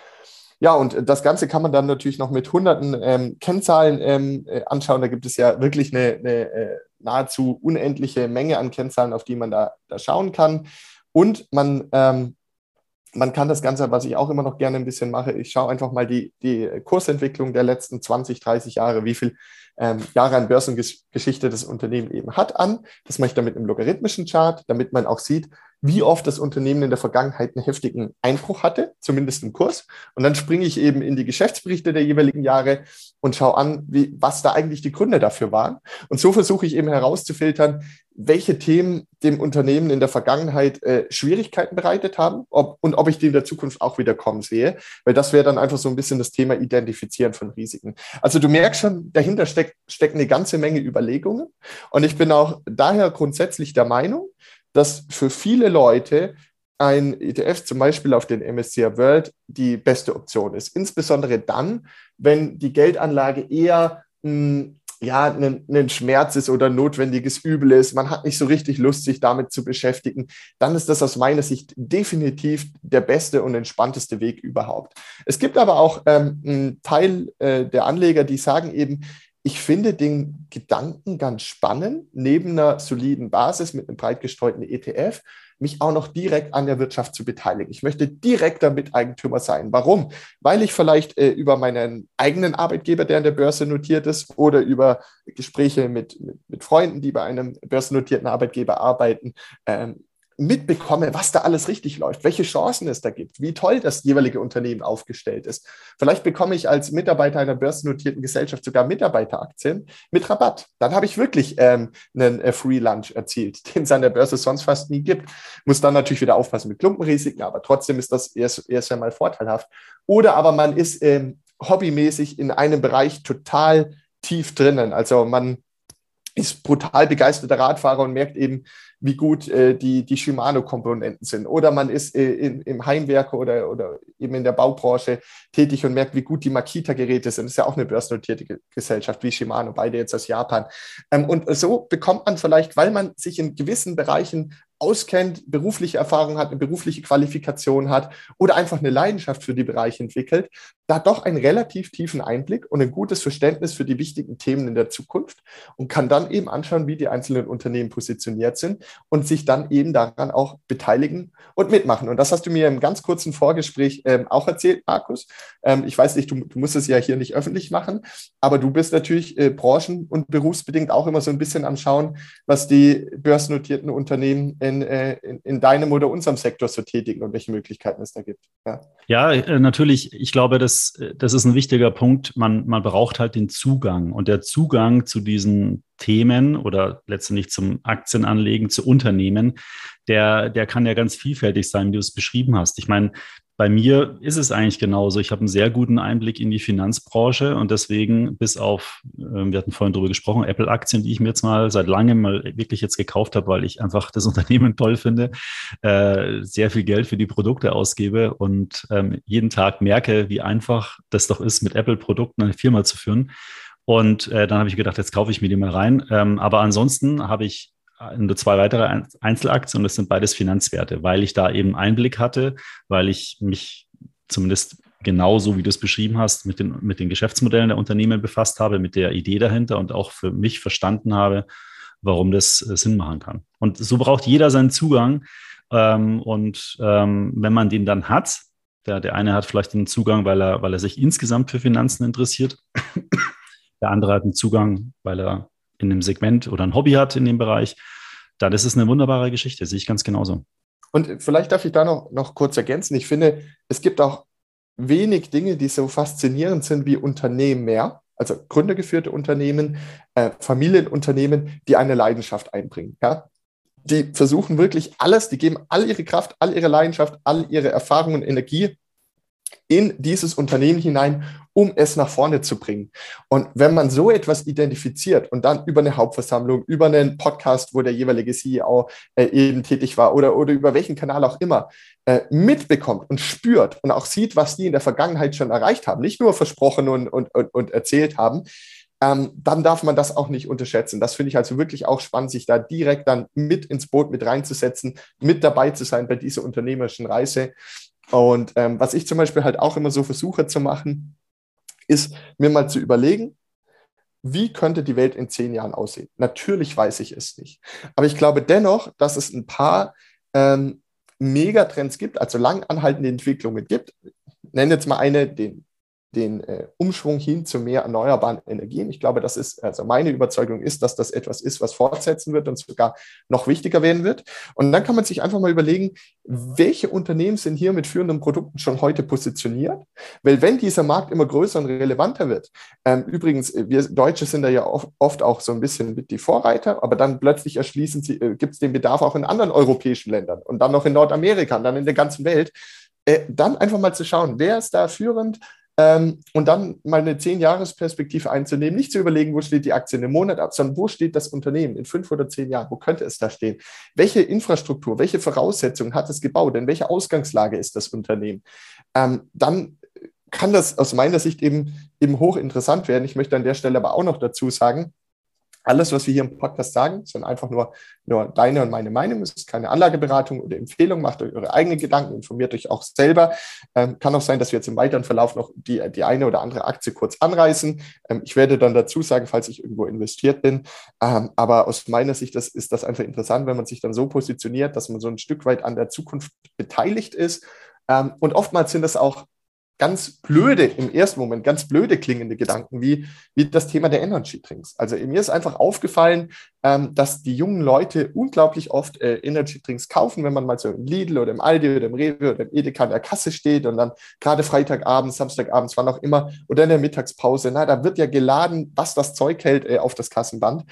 B: Ja, und das Ganze kann man dann natürlich noch mit hunderten ähm, Kennzahlen ähm, äh, anschauen. Da gibt es ja wirklich eine, eine äh, nahezu unendliche Menge an Kennzahlen, auf die man da, da schauen kann. Und man, ähm, man kann das Ganze, was ich auch immer noch gerne ein bisschen mache, ich schaue einfach mal die, die Kursentwicklung der letzten 20, 30 Jahre, wie viel ähm, Jahre an Börsengeschichte das Unternehmen eben hat an. Das mache ich dann mit einem logarithmischen Chart, damit man auch sieht, wie oft das Unternehmen in der Vergangenheit einen heftigen Einbruch hatte, zumindest im Kurs. Und dann springe ich eben in die Geschäftsberichte der jeweiligen Jahre und schaue an, wie, was da eigentlich die Gründe dafür waren. Und so versuche ich eben herauszufiltern, welche Themen dem Unternehmen in der Vergangenheit äh, Schwierigkeiten bereitet haben ob, und ob ich die in der Zukunft auch wieder kommen sehe. Weil das wäre dann einfach so ein bisschen das Thema Identifizieren von Risiken. Also du merkst schon, dahinter steckt, stecken eine ganze Menge Überlegungen. Und ich bin auch daher grundsätzlich der Meinung, dass für viele Leute ein ETF zum Beispiel auf den MSCI World die beste Option ist. Insbesondere dann, wenn die Geldanlage eher mh, ja, ein, Schmerz ist oder notwendiges Übel ist, man hat nicht so richtig Lust, sich damit zu beschäftigen, dann ist das aus meiner Sicht definitiv der beste und entspannteste Weg überhaupt. Es gibt aber auch ähm, einen Teil äh, der Anleger, die sagen eben, ich finde den Gedanken ganz spannend, neben einer soliden Basis mit einem breit gestreuten ETF, mich auch noch direkt an der Wirtschaft zu beteiligen. Ich möchte direkter Miteigentümer sein. Warum? Weil ich vielleicht äh, über meinen eigenen Arbeitgeber, der an der Börse notiert ist, oder über Gespräche mit, mit, mit Freunden, die bei einem börsennotierten Arbeitgeber arbeiten, ähm, mitbekomme, was da alles richtig läuft, welche Chancen es da gibt, wie toll das jeweilige Unternehmen aufgestellt ist. Vielleicht bekomme ich als Mitarbeiter einer börsennotierten Gesellschaft sogar Mitarbeiteraktien mit Rabatt. Dann habe ich wirklich ähm, einen äh, Free Lunch erzielt, den es an der Börse sonst fast nie gibt. Muss dann natürlich wieder aufpassen mit Klumpenrisiken, aber trotzdem ist das erst, erst einmal vorteilhaft. Oder aber man ist ähm, hobbymäßig in einem Bereich total tief drinnen. Also man ist brutal begeisterter Radfahrer und merkt eben, wie gut äh, die, die Shimano-Komponenten sind. Oder man ist äh, in, im Heimwerk oder, oder eben in der Baubranche tätig und merkt, wie gut die Makita-Geräte sind. Das ist ja auch eine börsennotierte Gesellschaft wie Shimano, beide jetzt aus Japan. Ähm, und so bekommt man vielleicht, weil man sich in gewissen Bereichen auskennt, berufliche Erfahrung hat, eine berufliche Qualifikation hat oder einfach eine Leidenschaft für die Bereiche entwickelt, da doch einen relativ tiefen Einblick und ein gutes Verständnis für die wichtigen Themen in der Zukunft und kann dann eben anschauen, wie die einzelnen Unternehmen positioniert sind und sich dann eben daran auch beteiligen und mitmachen. Und das hast du mir im ganz kurzen Vorgespräch ähm, auch erzählt, Markus. Ähm, ich weiß nicht, du, du, musst es ja hier nicht öffentlich machen, aber du bist natürlich äh, branchen- und berufsbedingt auch immer so ein bisschen am Schauen, was die börsennotierten Unternehmen in, äh, in, in, deinem oder unserem Sektor so tätigen und welche Möglichkeiten es da gibt.
A: Ja, ja äh, natürlich. Ich glaube, das, das ist ein wichtiger Punkt. Man, man braucht halt den Zugang. Und der Zugang zu diesen Themen oder letztendlich zum Aktienanlegen, zu Unternehmen, der, der kann ja ganz vielfältig sein, wie du es beschrieben hast. Ich meine, bei mir ist es eigentlich genauso. Ich habe einen sehr guten Einblick in die Finanzbranche und deswegen bis auf, ähm, wir hatten vorhin darüber gesprochen, Apple-Aktien, die ich mir jetzt mal seit langem mal wirklich jetzt gekauft habe, weil ich einfach das Unternehmen toll finde, äh, sehr viel Geld für die Produkte ausgebe und ähm, jeden Tag merke, wie einfach das doch ist, mit Apple-Produkten eine Firma zu führen. Und äh, dann habe ich gedacht, jetzt kaufe ich mir die mal rein. Ähm, aber ansonsten habe ich nur zwei weitere Einzelaktien und das sind beides Finanzwerte, weil ich da eben Einblick hatte, weil ich mich zumindest genauso, wie du es beschrieben hast, mit den, mit den Geschäftsmodellen der Unternehmen befasst habe, mit der Idee dahinter und auch für mich verstanden habe, warum das äh, Sinn machen kann. Und so braucht jeder seinen Zugang. Ähm, und ähm, wenn man den dann hat, der, der eine hat vielleicht den Zugang, weil er, weil er sich insgesamt für Finanzen interessiert. Der andere hat einen Zugang, weil er in einem Segment oder ein Hobby hat in dem Bereich. Dann ist es eine wunderbare Geschichte, sehe ich ganz genauso.
B: Und vielleicht darf ich da noch, noch kurz ergänzen. Ich finde, es gibt auch wenig Dinge, die so faszinierend sind wie Unternehmen mehr, also gründergeführte Unternehmen, äh, Familienunternehmen, die eine Leidenschaft einbringen. Ja? Die versuchen wirklich alles, die geben all ihre Kraft, all ihre Leidenschaft, all ihre Erfahrung und Energie in dieses Unternehmen hinein, um es nach vorne zu bringen. Und wenn man so etwas identifiziert und dann über eine Hauptversammlung, über einen Podcast, wo der jeweilige CEO äh, eben tätig war oder, oder über welchen Kanal auch immer, äh, mitbekommt und spürt und auch sieht, was die in der Vergangenheit schon erreicht haben, nicht nur versprochen und, und, und, und erzählt haben, ähm, dann darf man das auch nicht unterschätzen. Das finde ich also wirklich auch spannend, sich da direkt dann mit ins Boot mit reinzusetzen, mit dabei zu sein bei dieser unternehmerischen Reise. Und ähm, was ich zum Beispiel halt auch immer so versuche zu machen, ist mir mal zu überlegen, wie könnte die Welt in zehn Jahren aussehen? Natürlich weiß ich es nicht. Aber ich glaube dennoch, dass es ein paar ähm, Megatrends gibt, also lang anhaltende Entwicklungen gibt. Ich nenne jetzt mal eine, den den äh, Umschwung hin zu mehr erneuerbaren Energien. Ich glaube, das ist, also meine Überzeugung ist, dass das etwas ist, was fortsetzen wird und sogar noch wichtiger werden wird. Und dann kann man sich einfach mal überlegen, welche Unternehmen sind hier mit führenden Produkten schon heute positioniert? Weil wenn dieser Markt immer größer und relevanter wird, ähm, übrigens, äh, wir Deutsche sind da ja oft, oft, auch so ein bisschen mit die Vorreiter, aber dann plötzlich erschließen sie, äh, gibt es den Bedarf auch in anderen europäischen Ländern und dann noch in Nordamerika und dann in der ganzen Welt. Äh, dann einfach mal zu schauen, wer ist da führend, ähm, und dann mal eine Zehn-Jahres-Perspektive einzunehmen, nicht zu überlegen, wo steht die Aktie in einem Monat ab, sondern wo steht das Unternehmen in fünf oder zehn Jahren, wo könnte es da stehen? Welche Infrastruktur, welche Voraussetzungen hat es gebaut, in welcher Ausgangslage ist das Unternehmen? Ähm, dann kann das aus meiner Sicht eben, eben hochinteressant werden. Ich möchte an der Stelle aber auch noch dazu sagen, alles, was wir hier im Podcast sagen, sind einfach nur, nur deine und meine Meinung. Es ist keine Anlageberatung oder Empfehlung. Macht euch eure eigenen Gedanken, informiert euch auch selber. Ähm, kann auch sein, dass wir jetzt im weiteren Verlauf noch die, die eine oder andere Aktie kurz anreißen. Ähm, ich werde dann dazu sagen, falls ich irgendwo investiert bin. Ähm, aber aus meiner Sicht das, ist das einfach interessant, wenn man sich dann so positioniert, dass man so ein Stück weit an der Zukunft beteiligt ist. Ähm, und oftmals sind das auch ganz blöde, im ersten Moment ganz blöde klingende Gedanken, wie, wie das Thema der Energy Drinks. Also mir ist einfach aufgefallen, ähm, dass die jungen Leute unglaublich oft äh, Energy Drinks kaufen, wenn man mal so im Lidl oder im Aldi oder im Rewe oder im Edeka an der Kasse steht und dann gerade Freitagabend, Samstagabend, wann auch immer, oder in der Mittagspause, na, da wird ja geladen, was das Zeug hält äh, auf das Kassenband.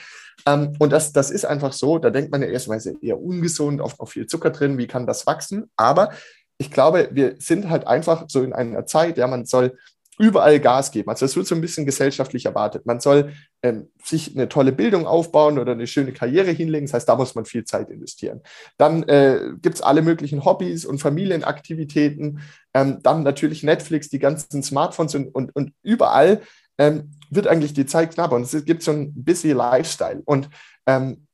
B: Ähm, und das, das ist einfach so, da denkt man ja erstmal eher ungesund, oft noch viel Zucker drin, wie kann das wachsen? Aber ich glaube, wir sind halt einfach so in einer Zeit, ja, man soll überall Gas geben. Also es wird so ein bisschen gesellschaftlich erwartet. Man soll ähm, sich eine tolle Bildung aufbauen oder eine schöne Karriere hinlegen. Das heißt, da muss man viel Zeit investieren. Dann äh, gibt es alle möglichen Hobbys und Familienaktivitäten. Ähm, dann natürlich Netflix, die ganzen Smartphones und, und, und überall ähm, wird eigentlich die Zeit knapper. Und es gibt so ein bisschen Lifestyle. Und ähm,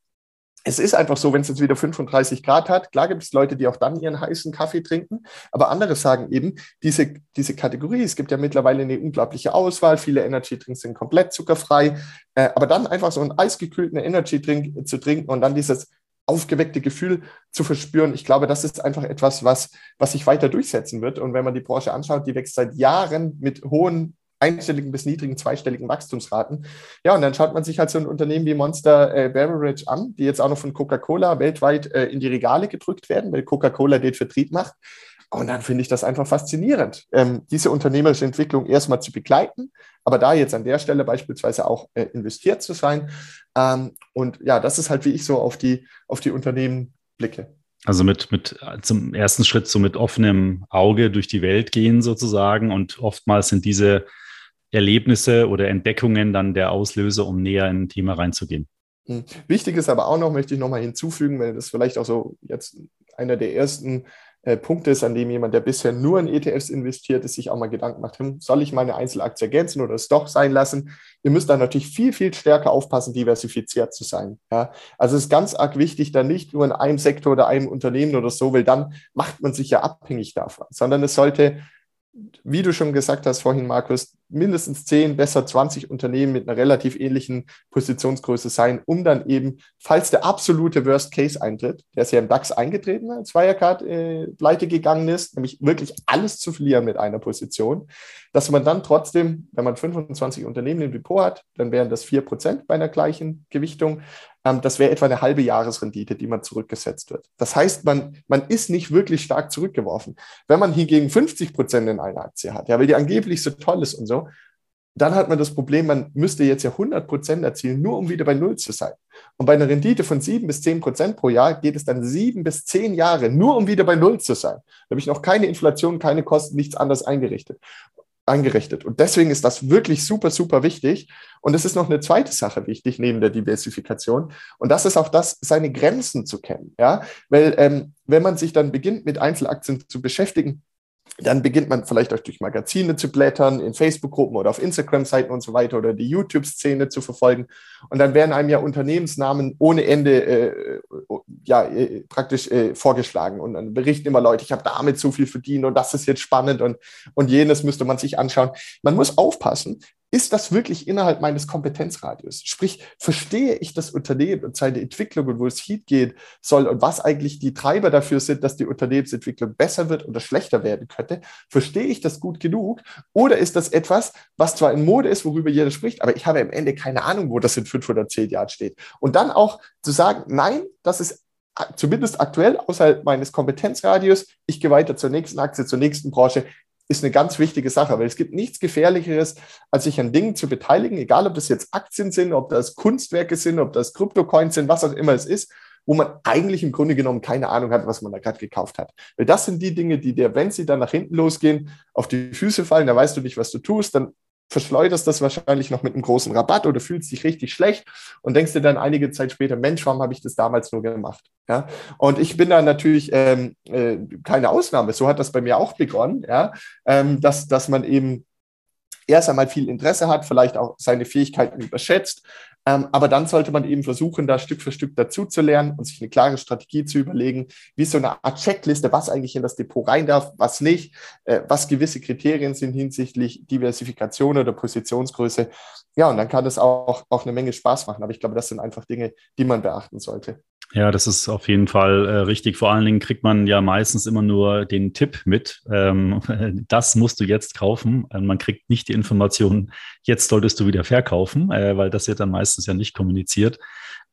B: es ist einfach so, wenn es jetzt wieder 35 Grad hat, klar gibt es Leute, die auch dann ihren heißen Kaffee trinken, aber andere sagen eben, diese, diese Kategorie, es gibt ja mittlerweile eine unglaubliche Auswahl, viele Energy Drinks sind komplett zuckerfrei, äh, aber dann einfach so einen eisgekühlten Energy Drink zu trinken und dann dieses aufgeweckte Gefühl zu verspüren, ich glaube, das ist einfach etwas, was, was sich weiter durchsetzen wird. Und wenn man die Branche anschaut, die wächst seit Jahren mit hohen einstelligen bis niedrigen zweistelligen Wachstumsraten. Ja, und dann schaut man sich halt so ein Unternehmen wie Monster äh, Beverage an, die jetzt auch noch von Coca-Cola weltweit äh, in die Regale gedrückt werden, weil Coca-Cola den Vertrieb macht. Und dann finde ich das einfach faszinierend, ähm, diese unternehmerische Entwicklung erstmal zu begleiten, aber da jetzt an der Stelle beispielsweise auch äh, investiert zu sein. Ähm, und ja, das ist halt, wie ich so auf die, auf die Unternehmen blicke.
A: Also mit, mit zum ersten Schritt so mit offenem Auge durch die Welt gehen sozusagen. Und oftmals sind diese Erlebnisse oder Entdeckungen dann der Auslöser, um näher in ein Thema reinzugehen.
B: Hm. Wichtig ist aber auch noch, möchte ich nochmal hinzufügen, weil das vielleicht auch so jetzt einer der ersten äh, Punkt ist, an dem jemand, der bisher nur in ETFs investiert ist, sich auch mal Gedanken macht, hm, soll ich meine Einzelaktie ergänzen oder es doch sein lassen? Ihr müsst da natürlich viel, viel stärker aufpassen, diversifiziert zu sein. Ja? Also es ist ganz arg wichtig, da nicht nur in einem Sektor oder einem Unternehmen oder so, weil dann macht man sich ja abhängig davon, sondern es sollte wie du schon gesagt hast vorhin, Markus, mindestens 10, besser 20 Unternehmen mit einer relativ ähnlichen Positionsgröße sein, um dann eben, falls der absolute Worst Case eintritt, der ist ja im DAX eingetreten, als Wirecard äh, pleite gegangen ist, nämlich wirklich alles zu verlieren mit einer Position, dass man dann trotzdem, wenn man 25 Unternehmen im Depot hat, dann wären das 4% bei einer gleichen Gewichtung, das wäre etwa eine halbe Jahresrendite, die man zurückgesetzt wird. Das heißt, man, man ist nicht wirklich stark zurückgeworfen. Wenn man hingegen 50 Prozent in einer Aktie hat, ja, weil die angeblich so toll ist und so, dann hat man das Problem, man müsste jetzt ja 100 Prozent erzielen, nur um wieder bei Null zu sein. Und bei einer Rendite von 7 bis 10 Prozent pro Jahr geht es dann sieben bis zehn Jahre, nur um wieder bei Null zu sein. Da habe ich noch keine Inflation, keine Kosten, nichts anderes eingerichtet eingerichtet. Und deswegen ist das wirklich super, super wichtig. Und es ist noch eine zweite Sache wichtig neben der Diversifikation. Und das ist auch das, seine Grenzen zu kennen. Ja, weil ähm, wenn man sich dann beginnt, mit Einzelaktien zu beschäftigen, dann beginnt man vielleicht auch durch Magazine zu blättern, in Facebook-Gruppen oder auf Instagram-Seiten und so weiter oder die YouTube-Szene zu verfolgen. Und dann werden einem ja Unternehmensnamen ohne Ende äh, ja, äh, praktisch äh, vorgeschlagen. Und dann berichten immer Leute, ich habe damit so viel verdient und das ist jetzt spannend und, und jenes müsste man sich anschauen. Man muss aufpassen, ist das wirklich innerhalb meines Kompetenzradius? Sprich, verstehe ich das Unternehmen und seine Entwicklung und wo es hingeht soll und was eigentlich die Treiber dafür sind, dass die Unternehmensentwicklung besser wird oder schlechter werden könnte? Verstehe ich das gut genug? Oder ist das etwas, was zwar in Mode ist, worüber jeder spricht, aber ich habe am Ende keine Ahnung, wo das in 510 Jahren steht? Und dann auch zu sagen, nein, das ist zumindest aktuell außerhalb meines Kompetenzradius. Ich gehe weiter zur nächsten Aktie, zur nächsten Branche ist eine ganz wichtige Sache, weil es gibt nichts Gefährlicheres, als sich an Dingen zu beteiligen, egal ob das jetzt Aktien sind, ob das Kunstwerke sind, ob das Kryptocoins sind, was auch immer es ist, wo man eigentlich im Grunde genommen keine Ahnung hat, was man da gerade gekauft hat. Weil das sind die Dinge, die dir, wenn sie dann nach hinten losgehen, auf die Füße fallen, da weißt du nicht, was du tust, dann verschleuderst das wahrscheinlich noch mit einem großen Rabatt oder fühlst dich richtig schlecht und denkst dir dann einige Zeit später, Mensch, warum habe ich das damals nur gemacht? Ja, und ich bin da natürlich ähm, äh, keine Ausnahme. So hat das bei mir auch begonnen, ja, ähm, dass, dass man eben erst einmal viel Interesse hat, vielleicht auch seine Fähigkeiten überschätzt, aber dann sollte man eben versuchen, da Stück für Stück dazu zu lernen und sich eine klare Strategie zu überlegen, wie so eine Art Checkliste, was eigentlich in das Depot rein darf, was nicht, äh, was gewisse Kriterien sind hinsichtlich Diversifikation oder Positionsgröße. Ja, und dann kann das auch, auch eine Menge Spaß machen. Aber ich glaube, das sind einfach Dinge, die man beachten sollte.
A: Ja, das ist auf jeden Fall äh, richtig. Vor allen Dingen kriegt man ja meistens immer nur den Tipp mit, ähm, das musst du jetzt kaufen. Und man kriegt nicht die Information, jetzt solltest du wieder verkaufen, äh, weil das wird dann meistens ja nicht kommuniziert,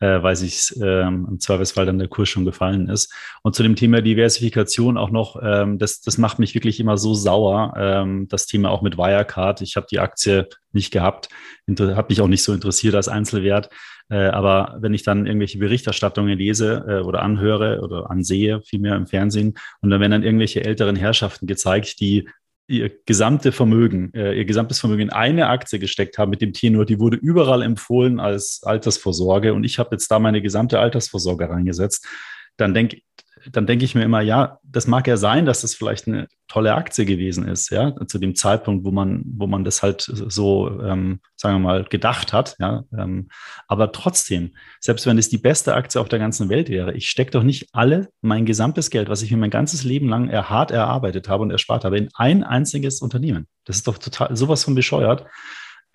A: äh, weil sich ähm, im Zweifelsfall dann der Kurs schon gefallen ist. Und zu dem Thema Diversifikation auch noch, ähm, das, das macht mich wirklich immer so sauer, ähm, das Thema auch mit Wirecard. Ich habe die Aktie nicht gehabt, habe mich auch nicht so interessiert als Einzelwert. Äh, aber wenn ich dann irgendwelche Berichterstattungen lese äh, oder anhöre oder ansehe, vielmehr im Fernsehen, und dann werden dann irgendwelche älteren Herrschaften gezeigt, die ihr gesamte Vermögen, äh, ihr gesamtes Vermögen in eine Aktie gesteckt haben mit dem Tenor, die wurde überall empfohlen als Altersvorsorge und ich habe jetzt da meine gesamte Altersvorsorge reingesetzt, dann denke dann denke ich mir immer, ja, das mag ja sein, dass das vielleicht eine tolle Aktie gewesen ist, ja, zu dem Zeitpunkt, wo man, wo man das halt so, ähm, sagen wir mal, gedacht hat, ja. Ähm, aber trotzdem, selbst wenn es die beste Aktie auf der ganzen Welt wäre, ich stecke doch nicht alle mein gesamtes Geld, was ich mir mein ganzes Leben lang hart erarbeitet habe und erspart habe, in ein einziges Unternehmen. Das ist doch total sowas von bescheuert.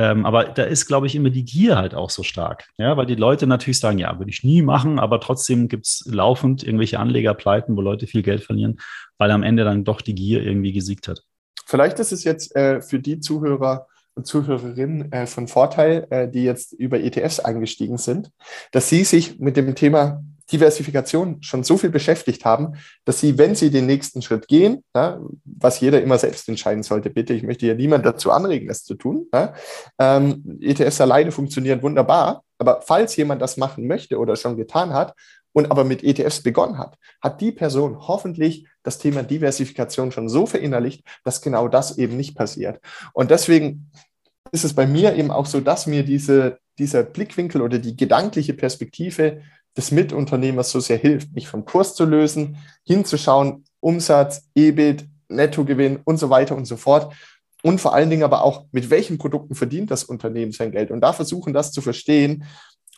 A: Ähm, aber da ist, glaube ich, immer die Gier halt auch so stark. Ja, weil die Leute natürlich sagen, ja, würde ich nie machen, aber trotzdem gibt es laufend irgendwelche Anlegerpleiten, wo Leute viel Geld verlieren, weil am Ende dann doch die Gier irgendwie gesiegt hat.
B: Vielleicht ist es jetzt äh, für die Zuhörer und Zuhörerinnen äh, von Vorteil, äh, die jetzt über ETFs eingestiegen sind, dass sie sich mit dem Thema Diversifikation schon so viel beschäftigt haben, dass sie, wenn sie den nächsten Schritt gehen, ja, was jeder immer selbst entscheiden sollte, bitte, ich möchte ja niemand dazu anregen, das zu tun. Ja, ähm, ETFs alleine funktionieren wunderbar, aber falls jemand das machen möchte oder schon getan hat und aber mit ETFs begonnen hat, hat die Person hoffentlich das Thema Diversifikation schon so verinnerlicht, dass genau das eben nicht passiert. Und deswegen ist es bei mir eben auch so, dass mir diese, dieser Blickwinkel oder die gedankliche Perspektive des Mitunternehmers so sehr hilft, mich vom Kurs zu lösen, hinzuschauen, Umsatz, EBIT, Nettogewinn und so weiter und so fort. Und vor allen Dingen aber auch, mit welchen Produkten verdient das Unternehmen sein Geld. Und da versuchen, das zu verstehen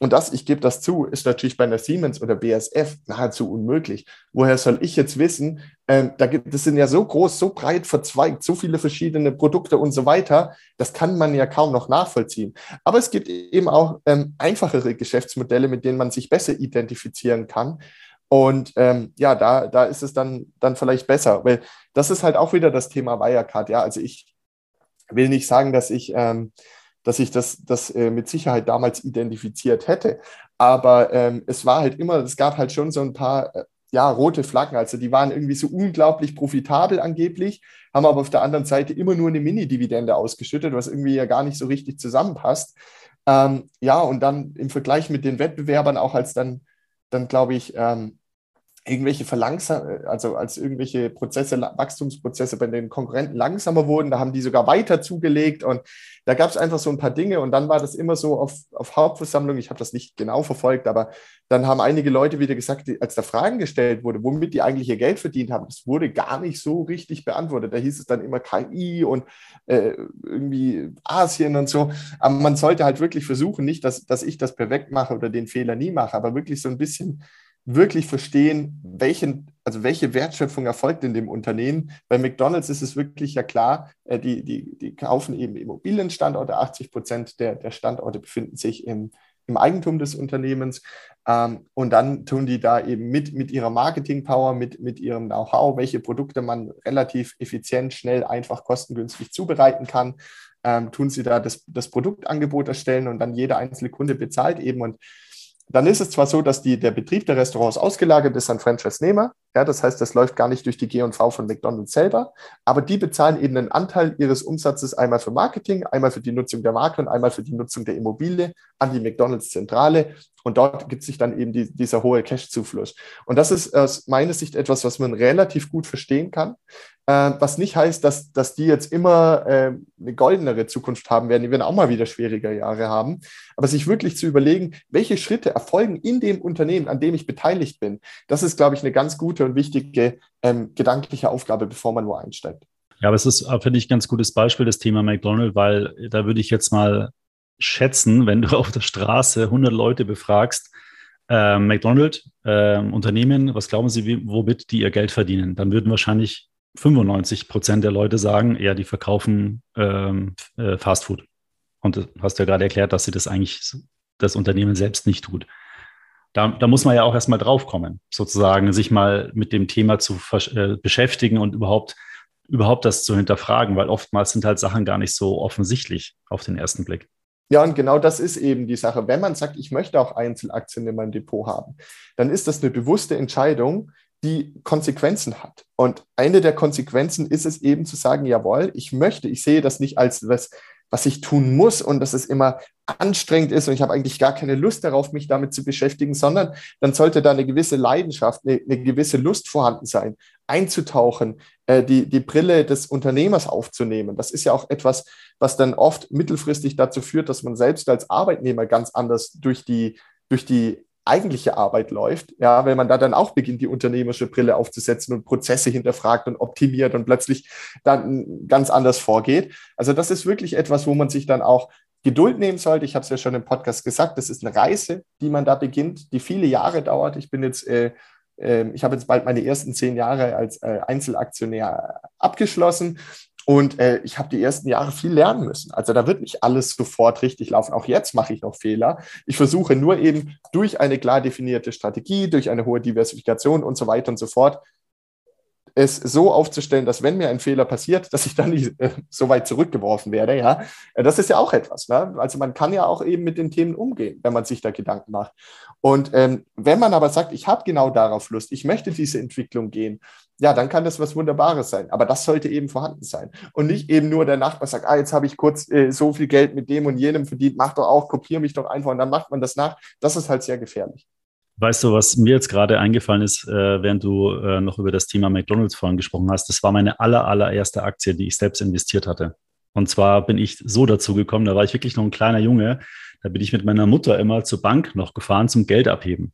B: Und das, ich gebe das zu, ist natürlich bei einer Siemens oder BSF nahezu unmöglich. Woher soll ich jetzt wissen, ähm, da gibt, das sind ja so groß, so breit verzweigt, so viele verschiedene Produkte und so weiter, das kann man ja kaum noch nachvollziehen. Aber es gibt eben auch ähm, einfachere Geschäftsmodelle, mit denen man sich besser identifizieren kann. Und ähm, ja, da, da ist es dann, dann vielleicht besser, weil das ist halt auch wieder das Thema Wirecard. Ja, also ich will nicht sagen, dass ich ähm, dass ich das, das äh, mit Sicherheit damals identifiziert hätte. Aber ähm, es war halt immer, es gab halt schon so ein paar äh, ja, rote Flaggen. Also die waren irgendwie so unglaublich profitabel angeblich, haben aber auf der anderen Seite immer nur eine Mini-Dividende ausgeschüttet, was irgendwie ja gar nicht so richtig zusammenpasst. Ähm, ja, und dann im Vergleich mit den Wettbewerbern auch als dann, dann glaube ich, ähm, irgendwelche verlangsam, also als irgendwelche Prozesse, Wachstumsprozesse bei den Konkurrenten langsamer wurden, da haben die sogar weiter zugelegt und da gab es einfach so ein paar Dinge und dann war das immer so auf, auf Hauptversammlung, ich habe das nicht genau verfolgt, aber dann haben einige Leute wieder gesagt, als da Fragen gestellt wurde, womit die eigentlich ihr Geld verdient haben, das wurde gar nicht so richtig beantwortet. Da hieß es dann immer KI und äh, irgendwie Asien und so, aber man sollte halt wirklich versuchen, nicht, dass, dass ich das perfekt mache oder den Fehler nie mache, aber wirklich so ein bisschen wirklich verstehen, welchen, also welche Wertschöpfung erfolgt in dem Unternehmen. Bei McDonalds ist es wirklich ja klar, äh, die, die, die kaufen eben Immobilienstandorte, 80 Prozent der, der Standorte befinden sich im, im Eigentum des Unternehmens. Ähm, und dann tun die da eben mit, mit ihrer Marketing-Power, mit, mit ihrem Know-how, welche Produkte man relativ effizient, schnell, einfach, kostengünstig zubereiten kann, ähm, tun sie da das, das Produktangebot erstellen und dann jeder einzelne Kunde bezahlt eben. Und dann ist es zwar so, dass die, der Betrieb der Restaurants ausgelagert ist an Franchise-Nehmer. Ja, das heißt, das läuft gar nicht durch die G&V von McDonald's selber. Aber die bezahlen eben einen Anteil ihres Umsatzes einmal für Marketing, einmal für die Nutzung der Marke und einmal für die Nutzung der Immobilie an die McDonald's-Zentrale. Und dort gibt sich dann eben die, dieser hohe Cash-Zufluss. Und das ist aus meiner Sicht etwas, was man relativ gut verstehen kann. Äh, was nicht heißt, dass, dass die jetzt immer äh, eine goldenere Zukunft haben werden. Die werden auch mal wieder schwieriger Jahre haben. Aber sich wirklich zu überlegen, welche Schritte erfolgen in dem Unternehmen, an dem ich beteiligt bin, das ist, glaube ich, eine ganz gute und wichtige ähm, gedankliche Aufgabe, bevor man wo einsteigt.
A: Ja, aber es ist, finde ich, ein ganz gutes Beispiel, das Thema McDonald's, weil da würde ich jetzt mal schätzen, wenn du auf der Straße 100 Leute befragst, äh, McDonald's, äh, Unternehmen, was glauben Sie, wie, womit die ihr Geld verdienen? Dann würden wahrscheinlich 95 Prozent der Leute sagen, ja, die verkaufen ähm, äh, Fast Food. Und du hast ja gerade erklärt, dass sie das eigentlich das Unternehmen selbst nicht tut. Da, da muss man ja auch erstmal draufkommen, sozusagen, sich mal mit dem Thema zu äh, beschäftigen und überhaupt, überhaupt das zu hinterfragen, weil oftmals sind halt Sachen gar nicht so offensichtlich auf den ersten Blick.
B: Ja, und genau das ist eben die Sache. Wenn man sagt, ich möchte auch Einzelaktien in meinem Depot haben, dann ist das eine bewusste Entscheidung, die Konsequenzen hat. Und eine der Konsequenzen ist es eben zu sagen, jawohl, ich möchte, ich sehe das nicht als was, was ich tun muss und dass es immer anstrengend ist und ich habe eigentlich gar keine Lust darauf, mich damit zu beschäftigen, sondern dann sollte da eine gewisse Leidenschaft, eine, eine gewisse Lust vorhanden sein, einzutauchen, äh, die, die Brille des Unternehmers aufzunehmen. Das ist ja auch etwas, was dann oft mittelfristig dazu führt, dass man selbst als Arbeitnehmer ganz anders durch die, durch die eigentliche Arbeit läuft, ja, wenn man da dann auch beginnt, die unternehmerische Brille aufzusetzen und Prozesse hinterfragt und optimiert und plötzlich dann ganz anders vorgeht. Also das ist wirklich etwas, wo man sich dann auch Geduld nehmen sollte. Ich habe es ja schon im Podcast gesagt, das ist eine Reise, die man da beginnt, die viele Jahre dauert. Ich bin jetzt äh, ähm, ich habe jetzt bald meine ersten zehn Jahre als äh, Einzelaktionär abgeschlossen und äh, ich habe die ersten Jahre viel lernen müssen. Also da wird nicht alles sofort richtig laufen. Auch jetzt mache ich noch Fehler. Ich versuche nur eben durch eine klar definierte Strategie, durch eine hohe Diversifikation und so weiter und so fort, es so aufzustellen, dass wenn mir ein Fehler passiert, dass ich dann nicht äh, so weit zurückgeworfen werde. Ja, äh, das ist ja auch etwas. Ne? Also man kann ja auch eben mit den Themen umgehen, wenn man sich da Gedanken macht. Und ähm, wenn man aber sagt, ich habe genau darauf Lust, ich möchte diese Entwicklung gehen, ja, dann kann das was Wunderbares sein. Aber das sollte eben vorhanden sein. Und nicht eben nur der Nachbar sagt, ah, jetzt habe ich kurz äh, so viel Geld mit dem und jenem verdient, mach doch auch, kopiere mich doch einfach und dann macht man das nach. Das ist halt sehr gefährlich.
A: Weißt du, was mir jetzt gerade eingefallen ist, äh, während du äh, noch über das Thema McDonalds vorhin gesprochen hast? Das war meine aller, allererste Aktie, die ich selbst investiert hatte. Und zwar bin ich so dazu gekommen, da war ich wirklich noch ein kleiner Junge. Da bin ich mit meiner Mutter immer zur Bank noch gefahren zum Geld abheben.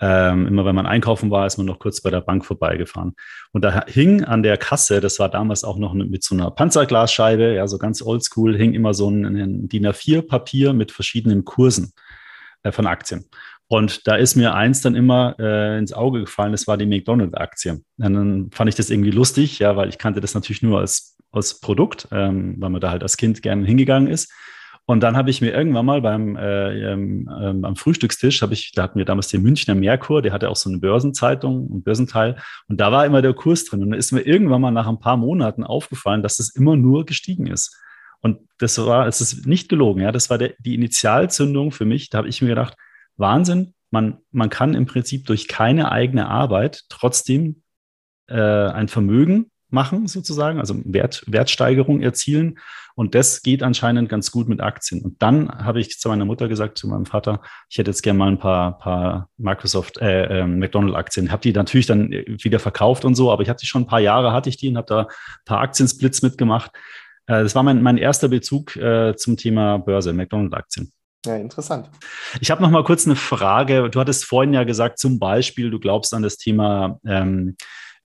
A: Ähm, immer wenn man einkaufen war, ist man noch kurz bei der Bank vorbeigefahren. Und da hing an der Kasse, das war damals auch noch mit so einer Panzerglasscheibe, ja, so ganz oldschool, hing immer so ein, ein DIN A4-Papier mit verschiedenen Kursen. äh, von Aktien. Und da ist mir eins dann immer äh, ins Auge gefallen, das war die McDonald's-Aktie. dann fand ich das irgendwie lustig, ja, weil ich kannte das natürlich nur als, als Produkt, ähm, weil man da halt als Kind gerne hingegangen ist. Und dann habe ich mir irgendwann mal beim äh, ähm, ähm, am Frühstückstisch, habe ich, da hatten wir damals den Münchner Merkur, der hatte auch so eine Börsenzeitung, ein Börsenteil, und da war immer der Kurs drin. Und da ist mir irgendwann mal nach ein paar Monaten aufgefallen, dass das immer nur gestiegen ist. Und das war, es ist nicht gelogen, ja, das war der, die Initialzündung für mich. Da habe ich mir gedacht, Wahnsinn, man, man kann im Prinzip durch keine eigene Arbeit trotzdem äh, ein Vermögen machen, sozusagen, also Wert, Wertsteigerung erzielen. Und das geht anscheinend ganz gut mit Aktien. Und dann habe ich zu meiner Mutter gesagt, zu meinem Vater, ich hätte jetzt gerne mal ein paar, paar Microsoft, äh, äh, McDonald-Aktien. Habe die natürlich dann wieder verkauft und so, aber ich hatte die schon ein paar Jahre, hatte ich die und habe da ein paar Aktiensplits mitgemacht. Äh, das war mein, mein erster Bezug äh, zum Thema Börse, McDonald-Aktien.
B: Ja, interessant.
A: Ich habe noch mal kurz eine Frage. Du hattest vorhin ja gesagt, zum Beispiel, du glaubst an das Thema ähm,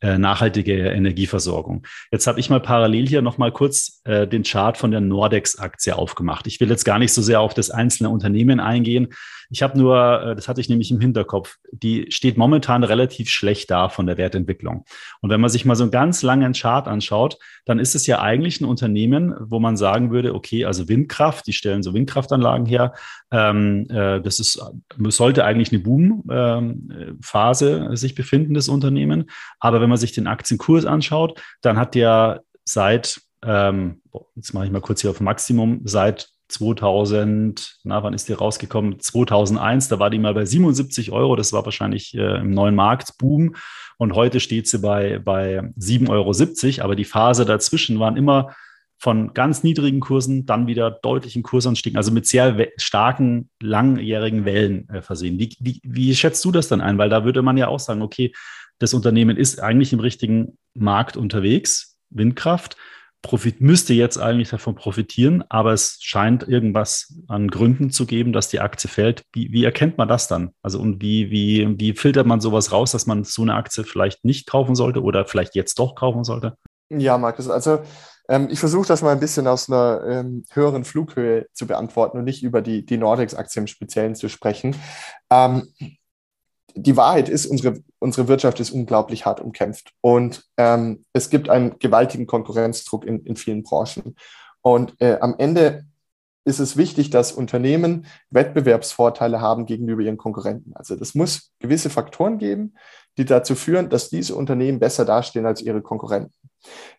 A: äh, nachhaltige Energieversorgung. Jetzt habe ich mal parallel hier noch mal kurz äh, den Chart von der Nordex-Aktie aufgemacht. Ich will jetzt gar nicht so sehr auf das einzelne Unternehmen eingehen. Ich habe nur, äh, das hatte ich nämlich im Hinterkopf, die steht momentan relativ schlecht da von der Wertentwicklung. Und wenn man sich mal so einen ganz langen Chart anschaut, dann ist es ja eigentlich ein Unternehmen, wo man sagen würde, okay, also Windkraft, die stellen so Windkraftanlagen her, ähm, äh, das ist, sollte eigentlich eine Boom-Phase ähm, sich befinden, das Unternehmen. Aber wenn man sich den Aktienkurs anschaut, dann hat der seit, ähm, jetzt mache ich mal kurz hier auf Maximum, seit 2000, na, wann ist die rausgekommen? 2001, da war die mal bei 77 Euro. Das war wahrscheinlich äh, im neuen Marktboom. Und heute steht sie bei, bei 7,70 Euro. Aber die Phase dazwischen waren immer von ganz niedrigen Kursen, dann wieder deutlichen Kursanstiegen, also mit sehr starken, langjährigen Wellen äh, versehen. Wie, wie, wie schätzt du das dann ein? Weil da würde man ja auch sagen, okay, das Unternehmen ist eigentlich im richtigen Markt unterwegs, Windkraft profit müsste jetzt eigentlich davon profitieren, aber es scheint irgendwas an Gründen zu geben, dass die Aktie fällt. Wie, wie erkennt man das dann? Also und wie, wie, wie filtert man sowas raus, dass man so eine Aktie vielleicht nicht kaufen sollte oder vielleicht jetzt doch kaufen sollte?
B: Ja, Markus, also ähm, ich versuche das mal ein bisschen aus einer ähm, höheren Flughöhe zu beantworten und nicht über die, die Nordex-Aktie im Speziellen zu sprechen. Ähm, die Wahrheit ist, unsere, unsere Wirtschaft ist unglaublich hart umkämpft und ähm, es gibt einen gewaltigen Konkurrenzdruck in, in vielen Branchen. Und äh, am Ende ist es wichtig, dass Unternehmen Wettbewerbsvorteile haben gegenüber ihren Konkurrenten. Also das muss gewisse Faktoren geben, die dazu führen, dass diese Unternehmen besser dastehen als ihre Konkurrenten.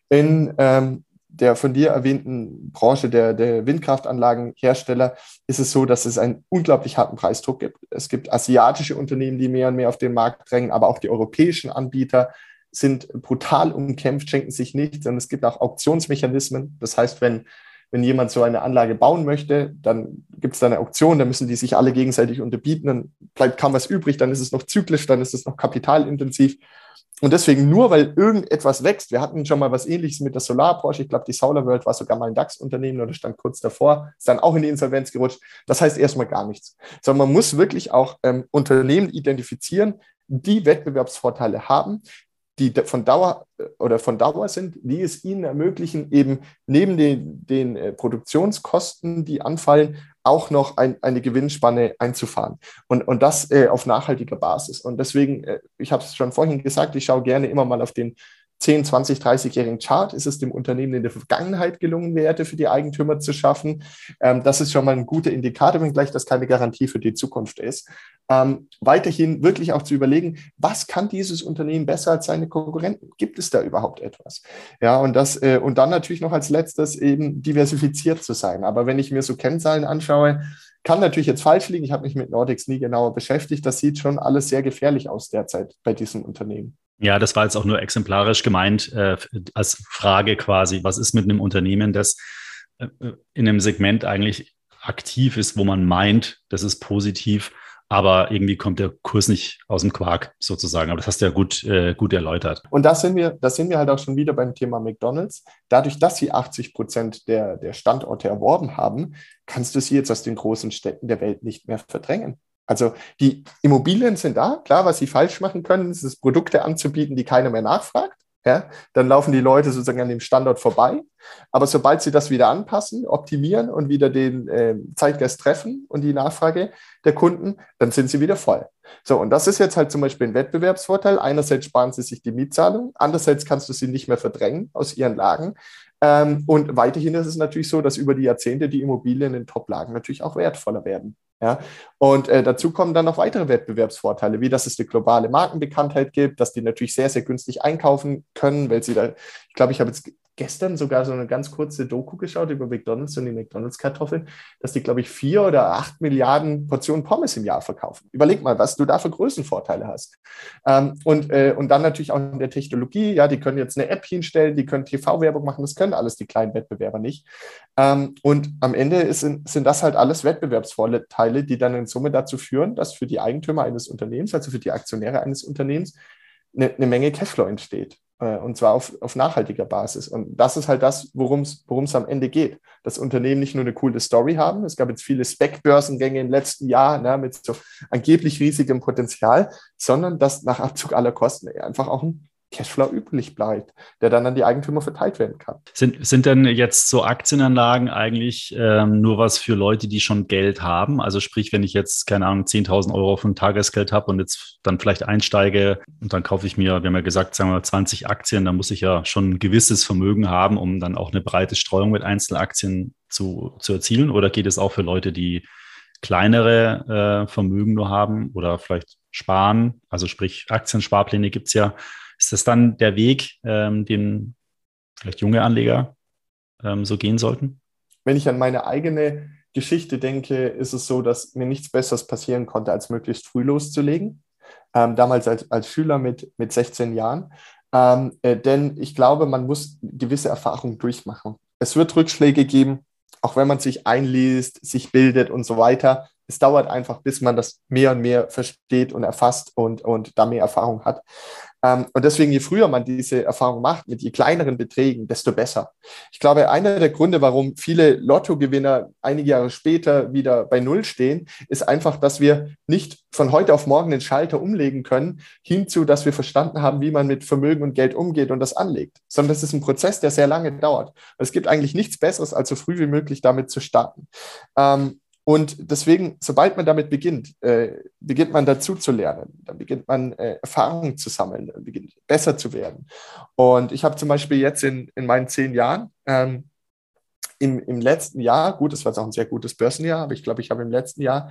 B: In ähm, der von dir erwähnten Branche der, der Windkraftanlagenhersteller ist es so, dass es einen unglaublich harten Preisdruck gibt. Es gibt asiatische Unternehmen, die mehr und mehr auf den Markt drängen, aber auch die europäischen Anbieter sind brutal umkämpft, schenken sich nichts. Und es gibt auch Auktionsmechanismen. Das heißt, wenn, wenn jemand so eine Anlage bauen möchte, dann gibt es da eine Auktion, da müssen die sich alle gegenseitig unterbieten, dann bleibt kaum was übrig, dann ist es noch zyklisch, dann ist es noch kapitalintensiv. Und deswegen nur, weil irgendetwas wächst, wir hatten schon mal was ähnliches mit der Solarbranche, ich glaube, die Solar World war sogar mal ein DAX-Unternehmen oder stand kurz davor, ist dann auch in die Insolvenz gerutscht. Das heißt erstmal gar nichts. Sondern man muss wirklich auch ähm, Unternehmen identifizieren, die Wettbewerbsvorteile haben, die von Dauer oder von Dauer sind, die es ihnen ermöglichen, eben neben den, den äh, Produktionskosten, die anfallen, auch noch ein, eine Gewinnspanne einzufahren. Und, und das äh, auf nachhaltiger Basis. Und deswegen, äh, ich habe es schon vorhin gesagt, ich schaue gerne immer mal auf den 10, 20, 30-jährigen Chart ist es dem Unternehmen in der Vergangenheit gelungen, Werte für die Eigentümer zu schaffen. Ähm, das ist schon mal ein guter Indikator, wenngleich das keine Garantie für die Zukunft ist. Ähm, weiterhin wirklich auch zu überlegen, was kann dieses Unternehmen besser als seine Konkurrenten? Gibt es da überhaupt etwas? Ja, und das, äh, und dann natürlich noch als letztes eben diversifiziert zu sein. Aber wenn ich mir so Kennzahlen anschaue, kann natürlich jetzt falsch liegen. Ich habe mich mit Nordex nie genauer beschäftigt. Das sieht schon alles sehr gefährlich aus derzeit bei diesem Unternehmen.
A: Ja, das war jetzt auch nur exemplarisch gemeint äh, als Frage quasi, was ist mit einem Unternehmen, das äh, in einem Segment eigentlich aktiv ist, wo man meint, das ist positiv, aber irgendwie kommt der Kurs nicht aus dem Quark sozusagen. Aber das hast du ja gut, äh, gut erläutert.
B: Und das sind wir, das sind wir halt auch schon wieder beim Thema McDonalds. Dadurch, dass sie 80 Prozent der, der Standorte erworben haben, kannst du sie jetzt aus den großen Städten der Welt nicht mehr verdrängen. Also die Immobilien sind da. Klar, was sie falsch machen können, ist es Produkte anzubieten, die keiner mehr nachfragt. ja, dann laufen die Leute sozusagen an dem Standort vorbei. Aber sobald sie das wieder anpassen, optimieren und wieder den äh, Zeitgeist treffen und die Nachfrage der Kunden, dann sind sie wieder voll. So, und das ist jetzt halt zum Beispiel ein Wettbewerbsvorteil. Einerseits sparen sie sich die Mietzahlung, andererseits kannst du sie nicht mehr verdrängen aus ihren Lagen. Ähm, und weiterhin ist es natürlich so, dass über die Jahrzehnte die Immobilien in Top-Lagen natürlich auch wertvoller werden. Ja? Und äh, dazu kommen dann noch weitere Wettbewerbsvorteile, wie dass es eine globale Markenbekanntheit gibt, dass die natürlich sehr, sehr günstig einkaufen können, weil sie da, ich glaube, ich habe jetzt gestern sogar so eine ganz kurze Doku geschaut über McDonalds und die McDonalds-Kartoffeln, dass die, glaube ich, vier oder acht Milliarden Portionen Pommes im Jahr verkaufen. Überleg mal, was du da für Größenvorteile hast. Ähm, und, äh, und dann natürlich auch in der Technologie, ja, die können jetzt eine App hinstellen, die können TV-Werbung machen, das können alles die kleinen Wettbewerber nicht. Ähm, und am Ende ist, sind das halt alles Wettbewerbsvorteile, die dann in Summe dazu führen, dass für die Eigentümer eines Unternehmens, also für die Aktionäre eines Unternehmens, eine, eine Menge Cashflow entsteht. Äh, und zwar auf, auf nachhaltiger Basis. Und das ist halt das, worum es am Ende geht. Das Unternehmen nicht nur eine coole Story haben. Es gab jetzt viele Spec-Börsengänge im letzten Jahr ne, mit so angeblich riesigem Potenzial, sondern dass nach Abzug aller Kosten einfach auch ein Cashflow üblich bleibt, der dann an die Eigentümer verteilt werden kann.
A: Sind, sind denn jetzt so Aktienanlagen eigentlich ähm, nur was für Leute, die schon Geld haben? Also sprich, wenn ich jetzt, keine Ahnung, 10.000 Euro von Tagesgeld habe und jetzt dann vielleicht einsteige und dann kaufe ich mir, wir haben ja gesagt, sagen wir 20 Aktien, dann muss ich ja schon ein gewisses Vermögen haben, um dann auch eine breite Streuung mit Einzelaktien zu, zu erzielen? Oder geht es auch für Leute, die kleinere äh, Vermögen nur haben oder vielleicht sparen? Also sprich, Aktiensparpläne gibt es ja ist das dann der Weg, ähm, den vielleicht junge Anleger ähm, so gehen sollten?
B: Wenn ich an meine eigene Geschichte denke, ist es so, dass mir nichts Besseres passieren konnte, als möglichst früh loszulegen. Ähm, damals als, als Schüler mit, mit 16 Jahren. Ähm, äh, denn ich glaube, man muss gewisse Erfahrungen durchmachen. Es wird Rückschläge geben, auch wenn man sich einliest, sich bildet und so weiter. Es dauert einfach, bis man das mehr und mehr versteht und erfasst und, und da mehr Erfahrung hat. Ähm, und deswegen, je früher man diese Erfahrung macht, mit je kleineren Beträgen, desto besser. Ich glaube, einer der Gründe, warum viele Lottogewinner einige Jahre später wieder bei Null stehen, ist einfach, dass wir nicht von heute auf morgen den Schalter umlegen können, hinzu, dass wir verstanden haben, wie man mit Vermögen und Geld umgeht und das anlegt, sondern das ist ein Prozess, der sehr lange dauert. Es gibt eigentlich nichts Besseres, als so früh wie möglich damit zu starten. Ähm, und deswegen, sobald man damit beginnt, äh, beginnt man dazu zu lernen, dann beginnt man äh, Erfahrungen zu sammeln, beginnt besser zu werden. Und ich habe zum Beispiel jetzt in, in meinen zehn Jahren, ähm, im, im letzten Jahr, gut, das war jetzt auch ein sehr gutes Börsenjahr, aber ich glaube, ich habe im letzten Jahr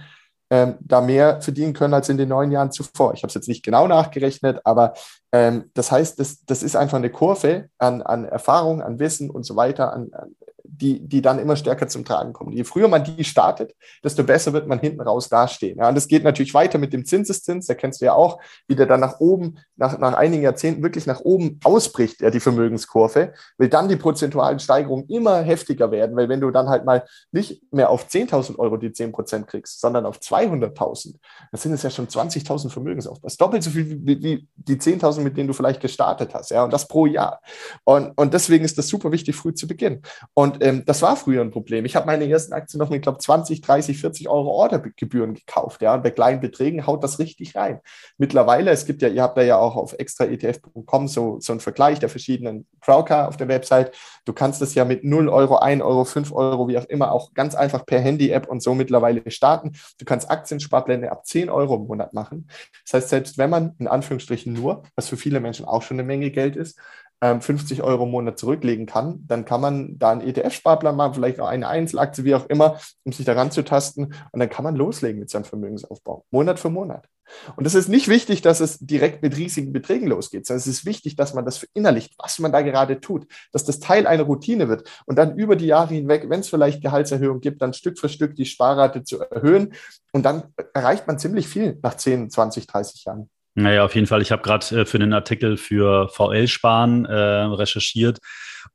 B: ähm, da mehr verdienen können als in den neun Jahren zuvor. Ich habe es jetzt nicht genau nachgerechnet, aber ähm, das heißt, das, das ist einfach eine Kurve an, an Erfahrung, an Wissen und so weiter, an, an die, die dann immer stärker zum Tragen kommen. Je früher man die startet, desto besser wird man hinten raus dastehen. Ja, und das geht natürlich weiter mit dem Zinseszins, da kennst du ja auch, wie der dann nach oben, nach, nach einigen Jahrzehnten wirklich nach oben ausbricht, ja, die Vermögenskurve, weil dann die prozentualen Steigerungen immer heftiger werden, weil wenn du dann halt mal nicht mehr auf 10.000 Euro die 10 Prozent kriegst, sondern auf 200.000, dann sind es ja schon 20.000 Vermögensaufbau. Doppelt so viel wie, wie die 10.000, mit denen du vielleicht gestartet hast, ja, und das pro Jahr. Und, und deswegen ist das super wichtig, früh zu beginnen. Und ähm, das war früher ein Problem. Ich habe meine ersten Aktien noch mit, glaube 20, 30, 40 Euro Ordergebühren gekauft. Ja, und bei kleinen Beträgen haut das richtig rein. Mittlerweile, es gibt ja, ihr habt da ja auch auf extraetf.com so, so einen Vergleich der verschiedenen Broker auf der Website. Du kannst das ja mit 0 Euro, 1 Euro, 5 Euro, wie auch immer, auch ganz einfach per Handy-App und so mittlerweile starten. Du kannst Aktiensparpläne ab 10 Euro im Monat machen. Das heißt, selbst wenn man in Anführungsstrichen nur, was für viele Menschen auch schon eine Menge Geld ist, 50 ähm, Euro im Monat zurücklegen kann, dann kann man da einen ETF-Sparplan machen, vielleicht auch eine Einzelaktie, wie auch immer, um sich daran zu tasten. Und dann kann man loslegen mit seinem Vermögensaufbau, Monat für Monat. Und es ist nicht wichtig, dass es direkt mit riesigen Beträgen losgeht, sondern es ist wichtig, dass man das verinnerlicht, was man da gerade tut, dass das Teil einer Routine wird und dann über die Jahre hinweg, wenn es vielleicht Gehaltserhöhungen gibt, dann Stück für Stück die Sparrate zu erhöhen. Und dann erreicht man ziemlich viel nach 10, 20, 30 Jahren.
A: Naja, auf jeden Fall. Ich habe gerade äh, für den Artikel für VL-Sparen äh, recherchiert.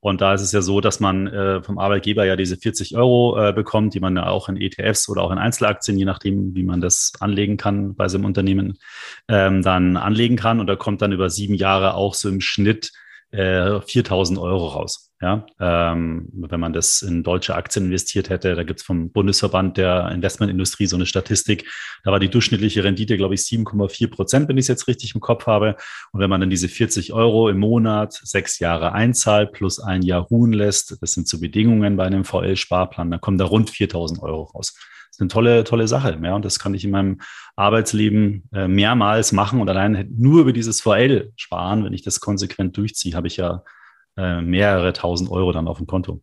A: Und da ist es ja so, dass man äh, vom Arbeitgeber ja diese 40 Euro äh, bekommt, die man ja auch in ETFs oder auch in Einzelaktien, je nachdem, wie man das anlegen kann bei so einem Unternehmen, ähm, dann anlegen kann. Und da kommt dann über sieben Jahre auch so im Schnitt 4000 äh, Euro raus. Ja, ähm, wenn man das in deutsche Aktien investiert hätte, da gibt es vom Bundesverband der Investmentindustrie so eine Statistik. Da war die durchschnittliche Rendite, glaube ich, 7,4 Prozent, wenn ich es jetzt richtig im Kopf habe. Und wenn man dann diese 40 Euro im Monat sechs Jahre einzahlt plus ein Jahr ruhen lässt, das sind so Bedingungen bei einem VL-Sparplan, dann kommen da rund 4000 Euro raus. Das ist eine tolle, tolle Sache. Ja, und das kann ich in meinem Arbeitsleben äh, mehrmals machen und allein nur über dieses VL sparen, wenn ich das konsequent durchziehe, habe ich ja äh, mehrere tausend Euro dann auf dem Konto.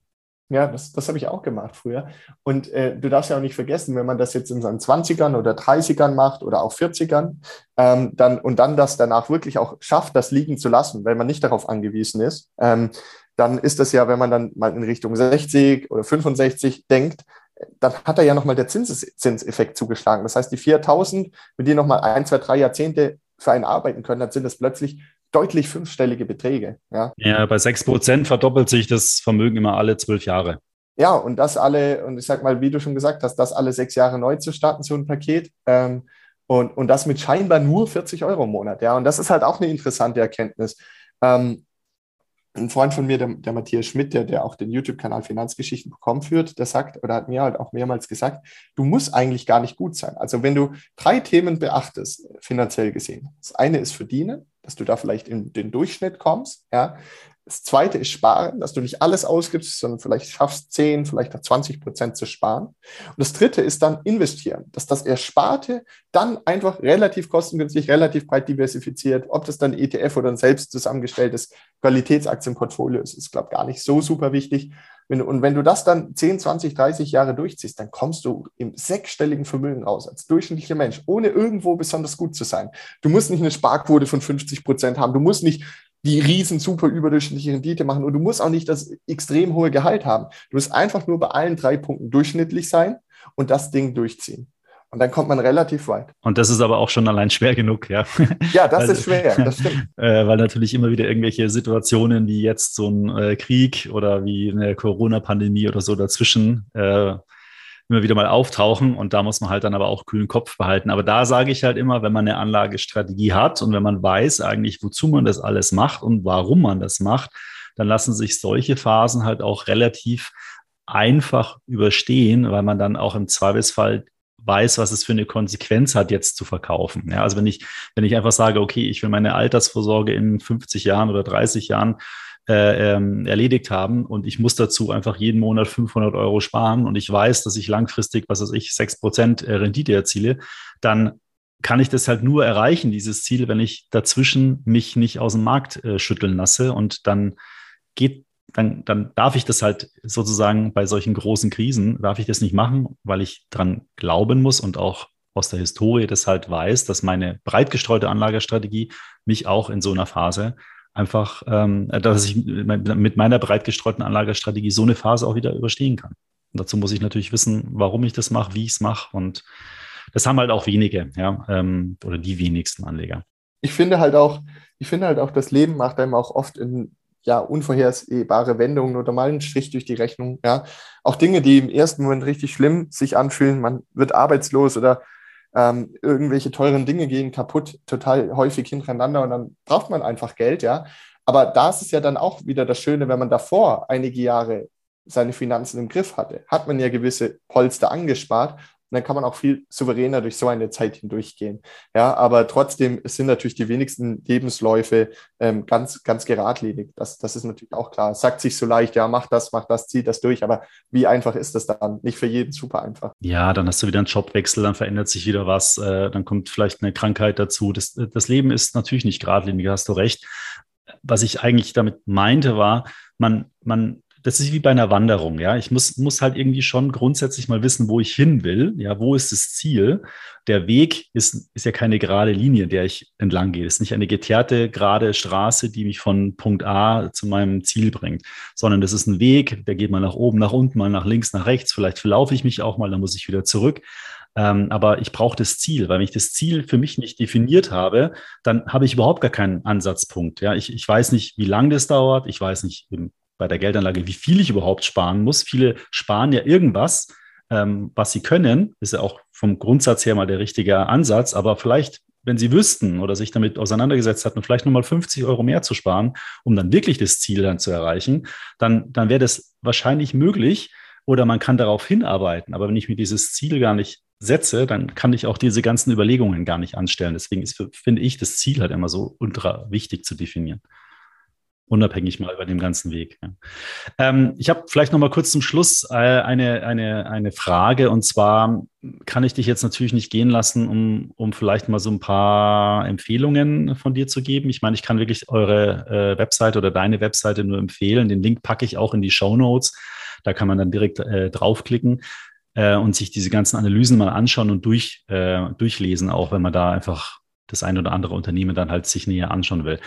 B: Ja, das, das habe ich auch gemacht früher. Und äh, du darfst ja auch nicht vergessen, wenn man das jetzt in seinen 20ern oder 30ern macht oder auch 40ern, ähm, dann, und dann das danach wirklich auch schafft, das liegen zu lassen, wenn man nicht darauf angewiesen ist, ähm, dann ist das ja, wenn man dann mal in Richtung 60 oder 65 denkt, dann hat er ja nochmal der Zinseszinseffekt zugeschlagen. Das heißt, die 4000, mit denen nochmal ein, zwei, drei Jahrzehnte für einen arbeiten können, dann sind das plötzlich deutlich fünfstellige Beträge. Ja,
A: ja bei 6% verdoppelt sich das Vermögen immer alle zwölf Jahre.
B: Ja, und das alle, und ich sag mal, wie du schon gesagt hast, das alle sechs Jahre neu zu starten, so ein Paket. Ähm, und, und das mit scheinbar nur 40 Euro im Monat. Ja, und das ist halt auch eine interessante Erkenntnis. Ähm, ein Freund von mir, der, der Matthias Schmidt, der, der auch den YouTube-Kanal Finanzgeschichten bekommen führt, der sagt oder hat mir halt auch mehrmals gesagt, du musst eigentlich gar nicht gut sein. Also wenn du drei Themen beachtest, finanziell gesehen. Das eine ist Verdienen, dass du da vielleicht in den Durchschnitt kommst. Ja. Das zweite ist Sparen, dass du nicht alles ausgibst, sondern vielleicht schaffst 10, vielleicht auch 20 Prozent zu sparen. Und das dritte ist dann investieren, dass das Ersparte dann einfach relativ kostengünstig, relativ breit diversifiziert, ob das dann ETF oder ein selbst zusammengestelltes Qualitätsaktienportfolio ist, ist, glaube ich, gar nicht so super wichtig. Und wenn du das dann 10, 20, 30 Jahre durchziehst, dann kommst du im sechsstelligen Vermögen raus, als durchschnittlicher Mensch, ohne irgendwo besonders gut zu sein. Du musst nicht eine Sparquote von 50 Prozent haben. Du musst nicht die riesen super überdurchschnittliche Rendite machen und du musst auch nicht das extrem hohe Gehalt haben. Du musst einfach nur bei allen drei Punkten durchschnittlich sein und das Ding durchziehen. Und dann kommt man relativ weit.
A: Und das ist aber auch schon allein schwer genug, ja.
B: Ja, das weil, ist schwer, das stimmt.
A: Äh, weil natürlich immer wieder irgendwelche Situationen wie jetzt so ein äh, Krieg oder wie eine Corona-Pandemie oder so dazwischen äh, immer wieder mal auftauchen und da muss man halt dann aber auch kühlen Kopf behalten. Aber da sage ich halt immer, wenn man eine Anlagestrategie hat und wenn man weiß eigentlich, wozu man das alles macht und warum man das macht, dann lassen sich solche Phasen halt auch relativ einfach überstehen, weil man dann auch im Zweifelsfall weiß, was es für eine Konsequenz hat, jetzt zu verkaufen. Ja, also wenn ich, wenn ich einfach sage, okay, ich will meine Altersvorsorge in 50 Jahren oder 30 Jahren äh, ähm, erledigt haben. Und ich muss dazu einfach jeden Monat 500 Euro sparen. Und ich weiß, dass ich langfristig, was weiß ich, 6% äh, Rendite erziele, dann kann ich das halt nur erreichen, dieses Ziel, wenn ich dazwischen mich nicht aus dem Markt äh, schütteln lasse. Und dann geht dann, dann darf ich das halt sozusagen bei solchen großen Krisen, darf ich das nicht machen, weil ich dran glauben muss und auch aus der Historie das halt weiß, dass meine breit gestreute Anlagestrategie mich auch in so einer Phase einfach, ähm, dass ich mit meiner breit gestreuten Anlagestrategie so eine Phase auch wieder überstehen kann. Und dazu muss ich natürlich wissen, warum ich das mache, wie ich es mache. Und das haben halt auch wenige, ja, ähm, oder die wenigsten Anleger.
B: Ich finde halt auch, ich finde halt auch, das Leben macht einem auch oft in ja, unvorhersehbare Wendungen oder mal einen Strich durch die Rechnung. Ja. Auch Dinge, die im ersten Moment richtig schlimm sich anfühlen, man wird arbeitslos oder ähm, irgendwelche teuren Dinge gehen kaputt, total häufig hintereinander und dann braucht man einfach Geld, ja. Aber da ist es ja dann auch wieder das Schöne, wenn man davor einige Jahre seine Finanzen im Griff hatte, hat man ja gewisse Polster angespart und dann kann man auch viel souveräner durch so eine Zeit hindurchgehen. Ja, aber trotzdem sind natürlich die wenigsten Lebensläufe ähm, ganz, ganz geradlinig. Das, das ist natürlich auch klar. Es sagt sich so leicht, ja, mach das, mach das, zieh das durch. Aber wie einfach ist das dann? Nicht für jeden super einfach.
A: Ja, dann hast du wieder einen Jobwechsel, dann verändert sich wieder was, äh, dann kommt vielleicht eine Krankheit dazu. Das, das Leben ist natürlich nicht geradlinig, hast du recht. Was ich eigentlich damit meinte, war, man, man das ist wie bei einer Wanderung, ja. Ich muss, muss halt irgendwie schon grundsätzlich mal wissen, wo ich hin will. Ja, wo ist das Ziel? Der Weg ist, ist ja keine gerade Linie, der ich entlang gehe. Es ist nicht eine geteerte, gerade Straße, die mich von Punkt A zu meinem Ziel bringt, sondern das ist ein Weg, der geht mal nach oben, nach unten, mal nach links, nach rechts. Vielleicht verlaufe ich mich auch mal, dann muss ich wieder zurück. Ähm, aber ich brauche das Ziel, weil wenn ich das Ziel für mich nicht definiert habe, dann habe ich überhaupt gar keinen Ansatzpunkt. Ja, ich, ich weiß nicht, wie lange das dauert. Ich weiß nicht, bei der Geldanlage, wie viel ich überhaupt sparen muss. Viele sparen ja irgendwas, ähm, was sie können. Ist ja auch vom Grundsatz her mal der richtige Ansatz, aber vielleicht wenn sie wüssten oder sich damit auseinandergesetzt hatten, vielleicht nochmal 50 Euro mehr zu sparen, um dann wirklich das Ziel dann zu erreichen, dann, dann wäre das wahrscheinlich möglich oder man kann darauf hinarbeiten. Aber wenn ich mir dieses Ziel gar nicht setze, dann kann ich auch diese ganzen Überlegungen gar nicht anstellen. Deswegen ist, finde ich, das Ziel halt immer so ultra wichtig zu definieren unabhängig mal über den ganzen Weg. Ja. Ähm, ich habe vielleicht noch mal kurz zum Schluss äh, eine, eine, eine Frage und zwar kann ich dich jetzt natürlich nicht gehen lassen, um, um vielleicht mal so ein paar Empfehlungen von dir zu geben. Ich meine, ich kann wirklich eure äh, Webseite oder deine Webseite nur empfehlen. Den Link packe ich auch in die Show Notes. Da kann man dann direkt äh, draufklicken äh, und sich diese ganzen Analysen mal anschauen und durch, äh, durchlesen, auch wenn man da einfach das ein oder andere Unternehmen dann halt sich näher anschauen will.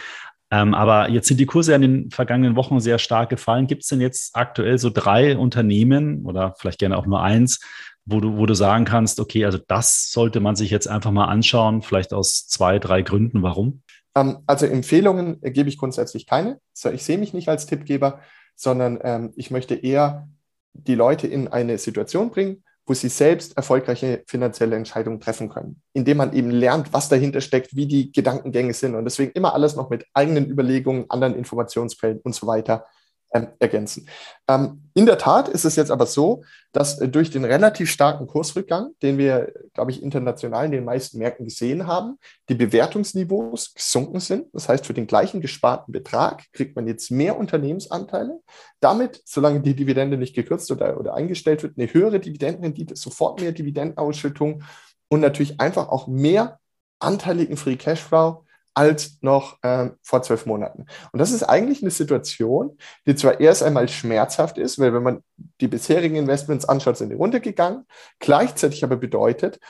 A: Ähm, aber jetzt sind die Kurse in den vergangenen Wochen sehr stark gefallen. Gibt es denn jetzt aktuell so drei Unternehmen oder vielleicht gerne auch nur eins, wo du, wo du sagen kannst, okay, also das sollte man sich jetzt einfach mal anschauen, vielleicht aus zwei, drei Gründen. Warum?
B: Ähm, also Empfehlungen gebe ich grundsätzlich keine. ich sehe mich nicht als Tippgeber, sondern ähm, ich möchte eher die Leute in eine Situation bringen, wo sie selbst erfolgreiche finanzielle Entscheidungen treffen können, indem man eben lernt, was dahinter steckt, wie die Gedankengänge sind und deswegen immer alles noch mit eigenen Überlegungen, anderen Informationsquellen und so weiter ähm, ergänzen. Ähm, in der Tat ist es jetzt aber so, dass äh, durch den relativ starken Kursrückgang, den wir, glaube ich, international in den meisten Märkten gesehen haben, die Bewertungsniveaus gesunken sind. Das heißt, für den gleichen gesparten Betrag kriegt man jetzt mehr Unternehmensanteile. Damit, solange die Dividende nicht gekürzt oder, oder eingestellt wird, eine höhere Dividendenrendite, sofort mehr Dividendenausschüttung und natürlich einfach auch mehr anteiligen Free Cashflow als noch äh, vor zwölf Monaten. Und das ist eigentlich eine Situation, die zwar erst einmal schmerzhaft ist, weil wenn man die bisherigen Investments anschaut, sind die runtergegangen, gleichzeitig aber bedeutet,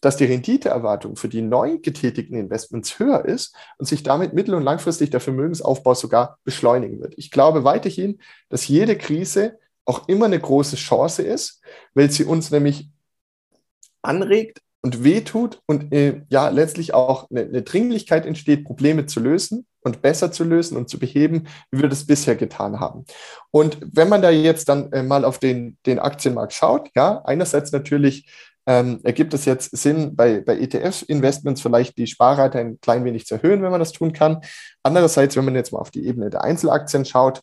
B: dass die Renditeerwartung für die neu getätigten Investments höher ist und sich damit mittel- und langfristig der Vermögensaufbau sogar beschleunigen wird. Ich glaube weiterhin, dass jede Krise auch immer eine große Chance ist, weil sie uns nämlich anregt, und wehtut und äh, ja letztlich auch eine, eine, Dringlichkeit entsteht, Probleme zu lösen und besser zu lösen und zu beheben, wie wir das bisher getan haben. Und wenn man da jetzt dann äh, mal auf den, den Aktienmarkt schaut, ja, einerseits natürlich ähm, ergibt es jetzt Sinn, bei, bei ETF-Investments vielleicht die Sparrate ein klein wenig zu erhöhen, wenn man das tun kann. Andererseits, wenn man jetzt mal auf die Ebene der Einzelaktien schaut,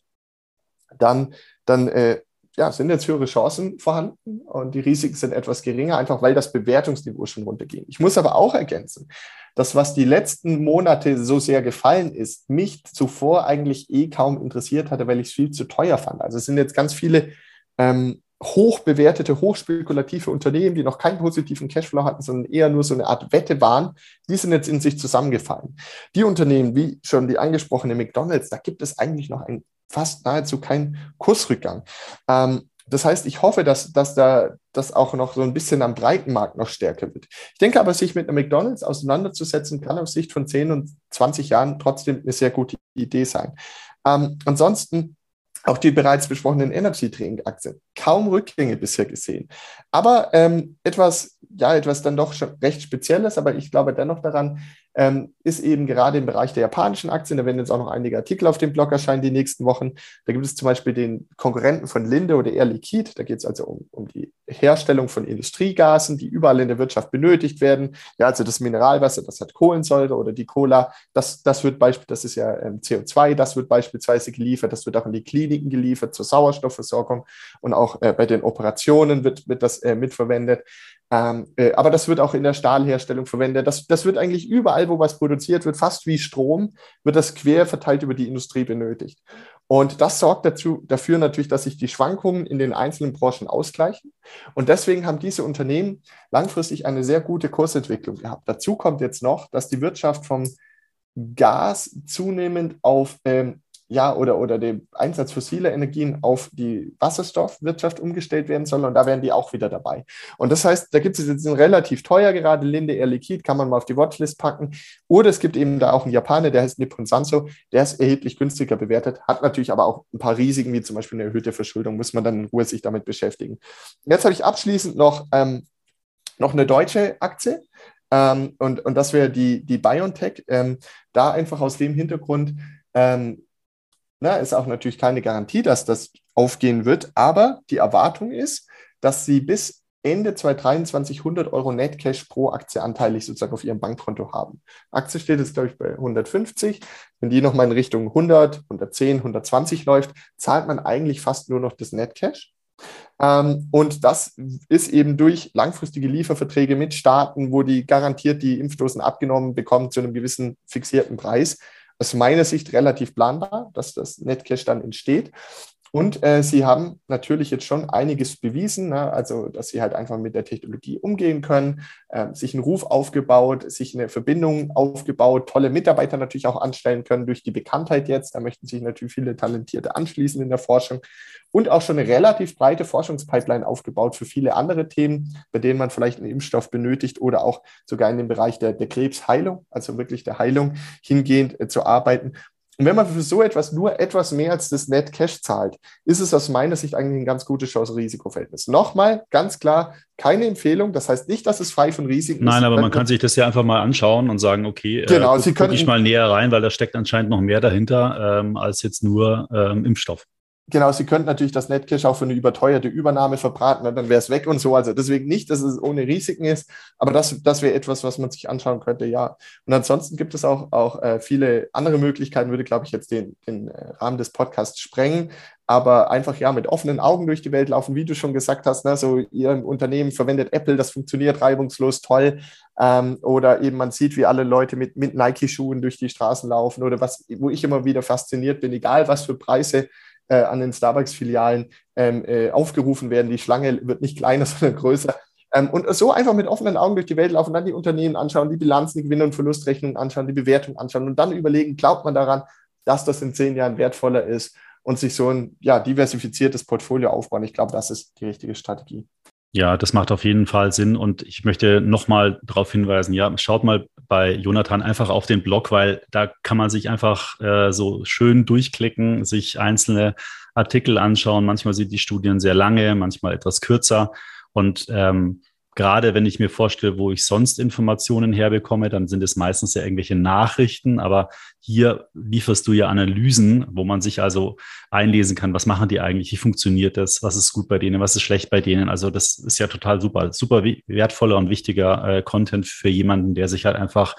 B: dann, dann äh, ja, sind jetzt höhere Chancen vorhanden und die Risiken sind etwas geringer, einfach weil das Bewertungsniveau schon runterging. Ich muss aber auch ergänzen, dass was die letzten Monate so sehr gefallen ist, mich zuvor eigentlich eh kaum interessiert hatte, weil ich es viel zu teuer fand. Also es sind jetzt ganz viele ähm, hochbewertete, hochspekulative Unternehmen, die noch keinen positiven Cashflow hatten, sondern eher nur so eine Art Wette waren, die sind jetzt in sich zusammengefallen. Die Unternehmen, wie schon die angesprochene McDonald's, da gibt es eigentlich noch ein fast nahezu kein Kursrückgang. Ähm, das heißt, ich hoffe, dass, dass da das auch noch so ein bisschen am breiten Markt noch stärker wird. Ich denke aber, sich mit einem McDonalds auseinanderzusetzen, kann aus Sicht von 10 und 20 Jahren trotzdem eine sehr gute Idee sein. Ähm, ansonsten auch die bereits besprochenen Energy Drink Aktien. Kaum Rückgänge bisher gesehen. Aber ähm, etwas, ja, etwas dann doch recht Spezielles, aber ich glaube dennoch daran, ähm, ist eben gerade im Bereich der japanischen Aktien, da werden jetzt auch noch einige Artikel auf dem Blog erscheinen die nächsten Wochen. Da gibt es zum Beispiel den Konkurrenten von Linde oder Air Liquide. Da geht es also um, um die Herstellung von Industriegasen, die überall in der Wirtschaft benötigt werden. Ja, also das Mineralwasser, das hat Kohlensäure oder die Cola, das, das wird beispielsweise, das ist ja ähm, CO2, das wird beispielsweise geliefert, das wird auch in die Kliniken geliefert zur Sauerstoffversorgung und auch äh, bei den Operationen wird, wird das äh, mitverwendet. Ähm, äh, aber das wird auch in der Stahlherstellung verwendet. Das, das wird eigentlich überall, wo was produziert wird, fast wie Strom, wird das quer verteilt über die Industrie benötigt. Und das sorgt dazu, dafür natürlich, dass sich die Schwankungen in den einzelnen Branchen ausgleichen. Und deswegen haben diese Unternehmen langfristig eine sehr gute Kursentwicklung gehabt. Dazu kommt jetzt noch, dass die Wirtschaft vom Gas zunehmend auf ähm, ja, oder, oder dem Einsatz fossiler Energien auf die Wasserstoffwirtschaft umgestellt werden soll. Und da wären die auch wieder dabei. Und das heißt, da gibt es jetzt einen relativ teuer gerade, Linde Air Liquid, kann man mal auf die Watchlist packen. Oder es gibt eben da auch einen Japaner, der heißt Nippon Sanso, der ist erheblich günstiger bewertet, hat natürlich aber auch ein paar Risiken, wie zum Beispiel eine erhöhte Verschuldung, muss man dann in Ruhe sich damit beschäftigen. Jetzt habe ich abschließend noch, ähm, noch eine deutsche Aktie. Ähm, und, und das wäre die, die BioNTech. Ähm, da einfach aus dem Hintergrund, ähm, na, ist auch natürlich keine Garantie, dass das aufgehen wird, aber die Erwartung ist, dass sie bis Ende 2023 100 Euro Netcash pro Aktie anteilig sozusagen auf ihrem Bankkonto haben. Aktie steht jetzt, glaube ich, bei 150. Wenn die nochmal in Richtung 100, 110, 120 läuft, zahlt man eigentlich fast nur noch das Netcash. Ähm, und das ist eben durch langfristige Lieferverträge mit Staaten, wo die garantiert die Impfdosen abgenommen bekommen zu einem gewissen fixierten Preis, aus meiner Sicht relativ planbar, dass das Netcash dann entsteht. Und äh, sie haben natürlich jetzt schon einiges bewiesen, ne? also dass sie halt einfach mit der Technologie umgehen können, äh, sich einen Ruf aufgebaut, sich eine Verbindung aufgebaut, tolle Mitarbeiter natürlich auch anstellen können durch die Bekanntheit jetzt. Da möchten sich natürlich viele Talentierte anschließen in der Forschung und auch schon eine relativ breite Forschungspipeline aufgebaut für viele andere Themen, bei denen man vielleicht einen Impfstoff benötigt oder auch sogar in dem Bereich der, der Krebsheilung, also wirklich der Heilung hingehend äh, zu arbeiten. Und wenn man für so etwas nur etwas mehr als das Net Cash zahlt, ist es aus meiner Sicht eigentlich ein ganz gutes Chance-Risiko-Verhältnis. Nochmal, ganz klar, keine Empfehlung. Das heißt nicht, dass es frei von Risiken
A: Nein, ist. Nein, aber man kann sich das ja einfach mal anschauen und sagen, okay,
B: äh, genau, äh, guck, Sie
A: können, guck ich mal näher rein, weil da steckt anscheinend noch mehr dahinter ähm, als jetzt nur ähm, Impfstoff.
B: Genau, Sie könnten natürlich das Netcash auch für eine überteuerte Übernahme verbraten, ne, dann wäre es weg und so. Also deswegen nicht, dass es ohne Risiken ist, aber das, das wäre etwas, was man sich anschauen könnte, ja. Und ansonsten gibt es auch, auch äh, viele andere Möglichkeiten, würde, glaube ich, jetzt den, den äh, Rahmen des Podcasts sprengen. Aber einfach ja mit offenen Augen durch die Welt laufen, wie du schon gesagt hast, ne, so Ihr Unternehmen verwendet Apple, das funktioniert reibungslos toll. Ähm, oder eben man sieht, wie alle Leute mit, mit Nike-Schuhen durch die Straßen laufen oder was, wo ich immer wieder fasziniert bin, egal was für Preise äh, an den Starbucks-Filialen ähm, äh, aufgerufen werden. Die Schlange wird nicht kleiner, sondern größer. Ähm, und so einfach mit offenen Augen durch die Welt laufen, dann die Unternehmen anschauen, die Bilanzen, die Gewinn- und Verlustrechnungen anschauen, die Bewertung anschauen und dann überlegen, glaubt man daran, dass das in zehn Jahren wertvoller ist und sich so ein ja, diversifiziertes Portfolio aufbauen. Ich glaube, das ist die richtige Strategie.
A: Ja, das macht auf jeden Fall Sinn. Und ich möchte nochmal darauf hinweisen, ja, schaut mal bei Jonathan einfach auf den Blog, weil da kann man sich einfach äh, so schön durchklicken, sich einzelne Artikel anschauen. Manchmal sind die Studien sehr lange, manchmal etwas kürzer. Und ähm, gerade wenn ich mir vorstelle, wo ich sonst Informationen herbekomme, dann sind es meistens ja irgendwelche Nachrichten, aber hier lieferst du ja Analysen, wo man sich also einlesen kann, was machen die eigentlich, wie funktioniert das, was ist gut bei denen, was ist schlecht bei denen. Also das ist ja total super, super wertvoller und wichtiger äh, Content für jemanden, der sich halt einfach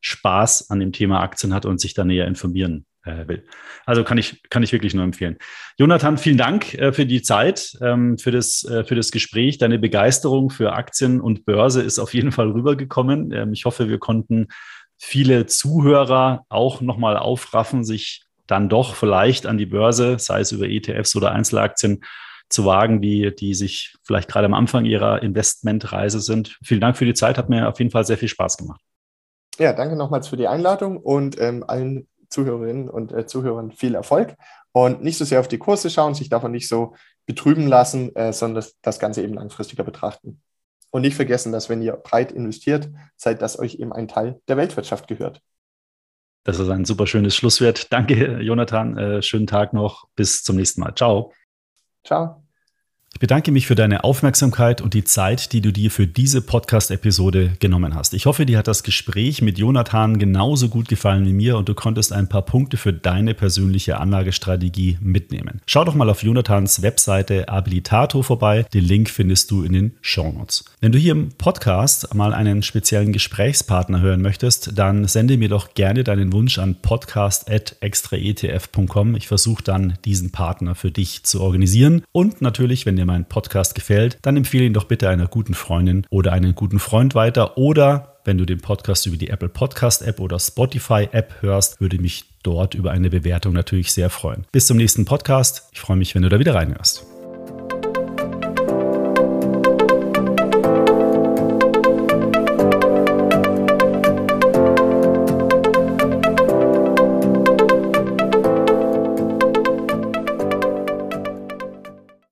A: Spaß an dem Thema Aktien hat und sich da näher informieren will. Also kann ich, kann ich wirklich nur empfehlen. Jonathan, vielen Dank äh, für die Zeit, ähm, für, das, äh, für das Gespräch. Deine Begeisterung für Aktien und Börse ist auf jeden Fall rübergekommen. Ähm, ich hoffe, wir konnten viele Zuhörer auch nochmal aufraffen, sich dann doch vielleicht an die Börse, sei es über ETFs oder Einzelaktien, zu wagen, die, die sich vielleicht gerade am Anfang ihrer Investmentreise sind. Vielen Dank für die Zeit, hat mir auf jeden Fall sehr viel Spaß gemacht.
B: Ja, danke nochmals für die Einladung und ähm, allen Zuhörerinnen und äh, Zuhörern viel Erfolg und nicht so sehr auf die Kurse schauen, sich davon nicht so betrüben lassen, äh, sondern das, das Ganze eben langfristiger betrachten. Und nicht vergessen, dass wenn ihr breit investiert, seid das euch eben ein Teil der Weltwirtschaft gehört.
A: Das ist ein super schönes Schlusswort. Danke, Jonathan. Äh, schönen Tag noch. Bis zum nächsten Mal. Ciao.
B: Ciao.
A: Ich bedanke mich für deine Aufmerksamkeit und die Zeit, die du dir für diese Podcast-Episode genommen hast. Ich hoffe, dir hat das Gespräch mit Jonathan genauso gut gefallen wie mir und du konntest ein paar Punkte für deine persönliche Anlagestrategie mitnehmen. Schau doch mal auf Jonathans Webseite Abilitato vorbei. Den Link findest du in den Show Notes. Wenn du hier im Podcast mal einen speziellen Gesprächspartner hören möchtest, dann sende mir doch gerne deinen Wunsch an podcast.extraetf.com. Ich versuche dann, diesen Partner für dich zu organisieren. Und natürlich, wenn dir mein Podcast gefällt, dann empfehle ihn doch bitte einer guten Freundin oder einen guten Freund weiter oder wenn du den Podcast über die Apple Podcast App oder Spotify App hörst, würde mich dort über eine Bewertung natürlich sehr freuen. Bis zum nächsten Podcast. Ich freue mich, wenn du da wieder reinhörst.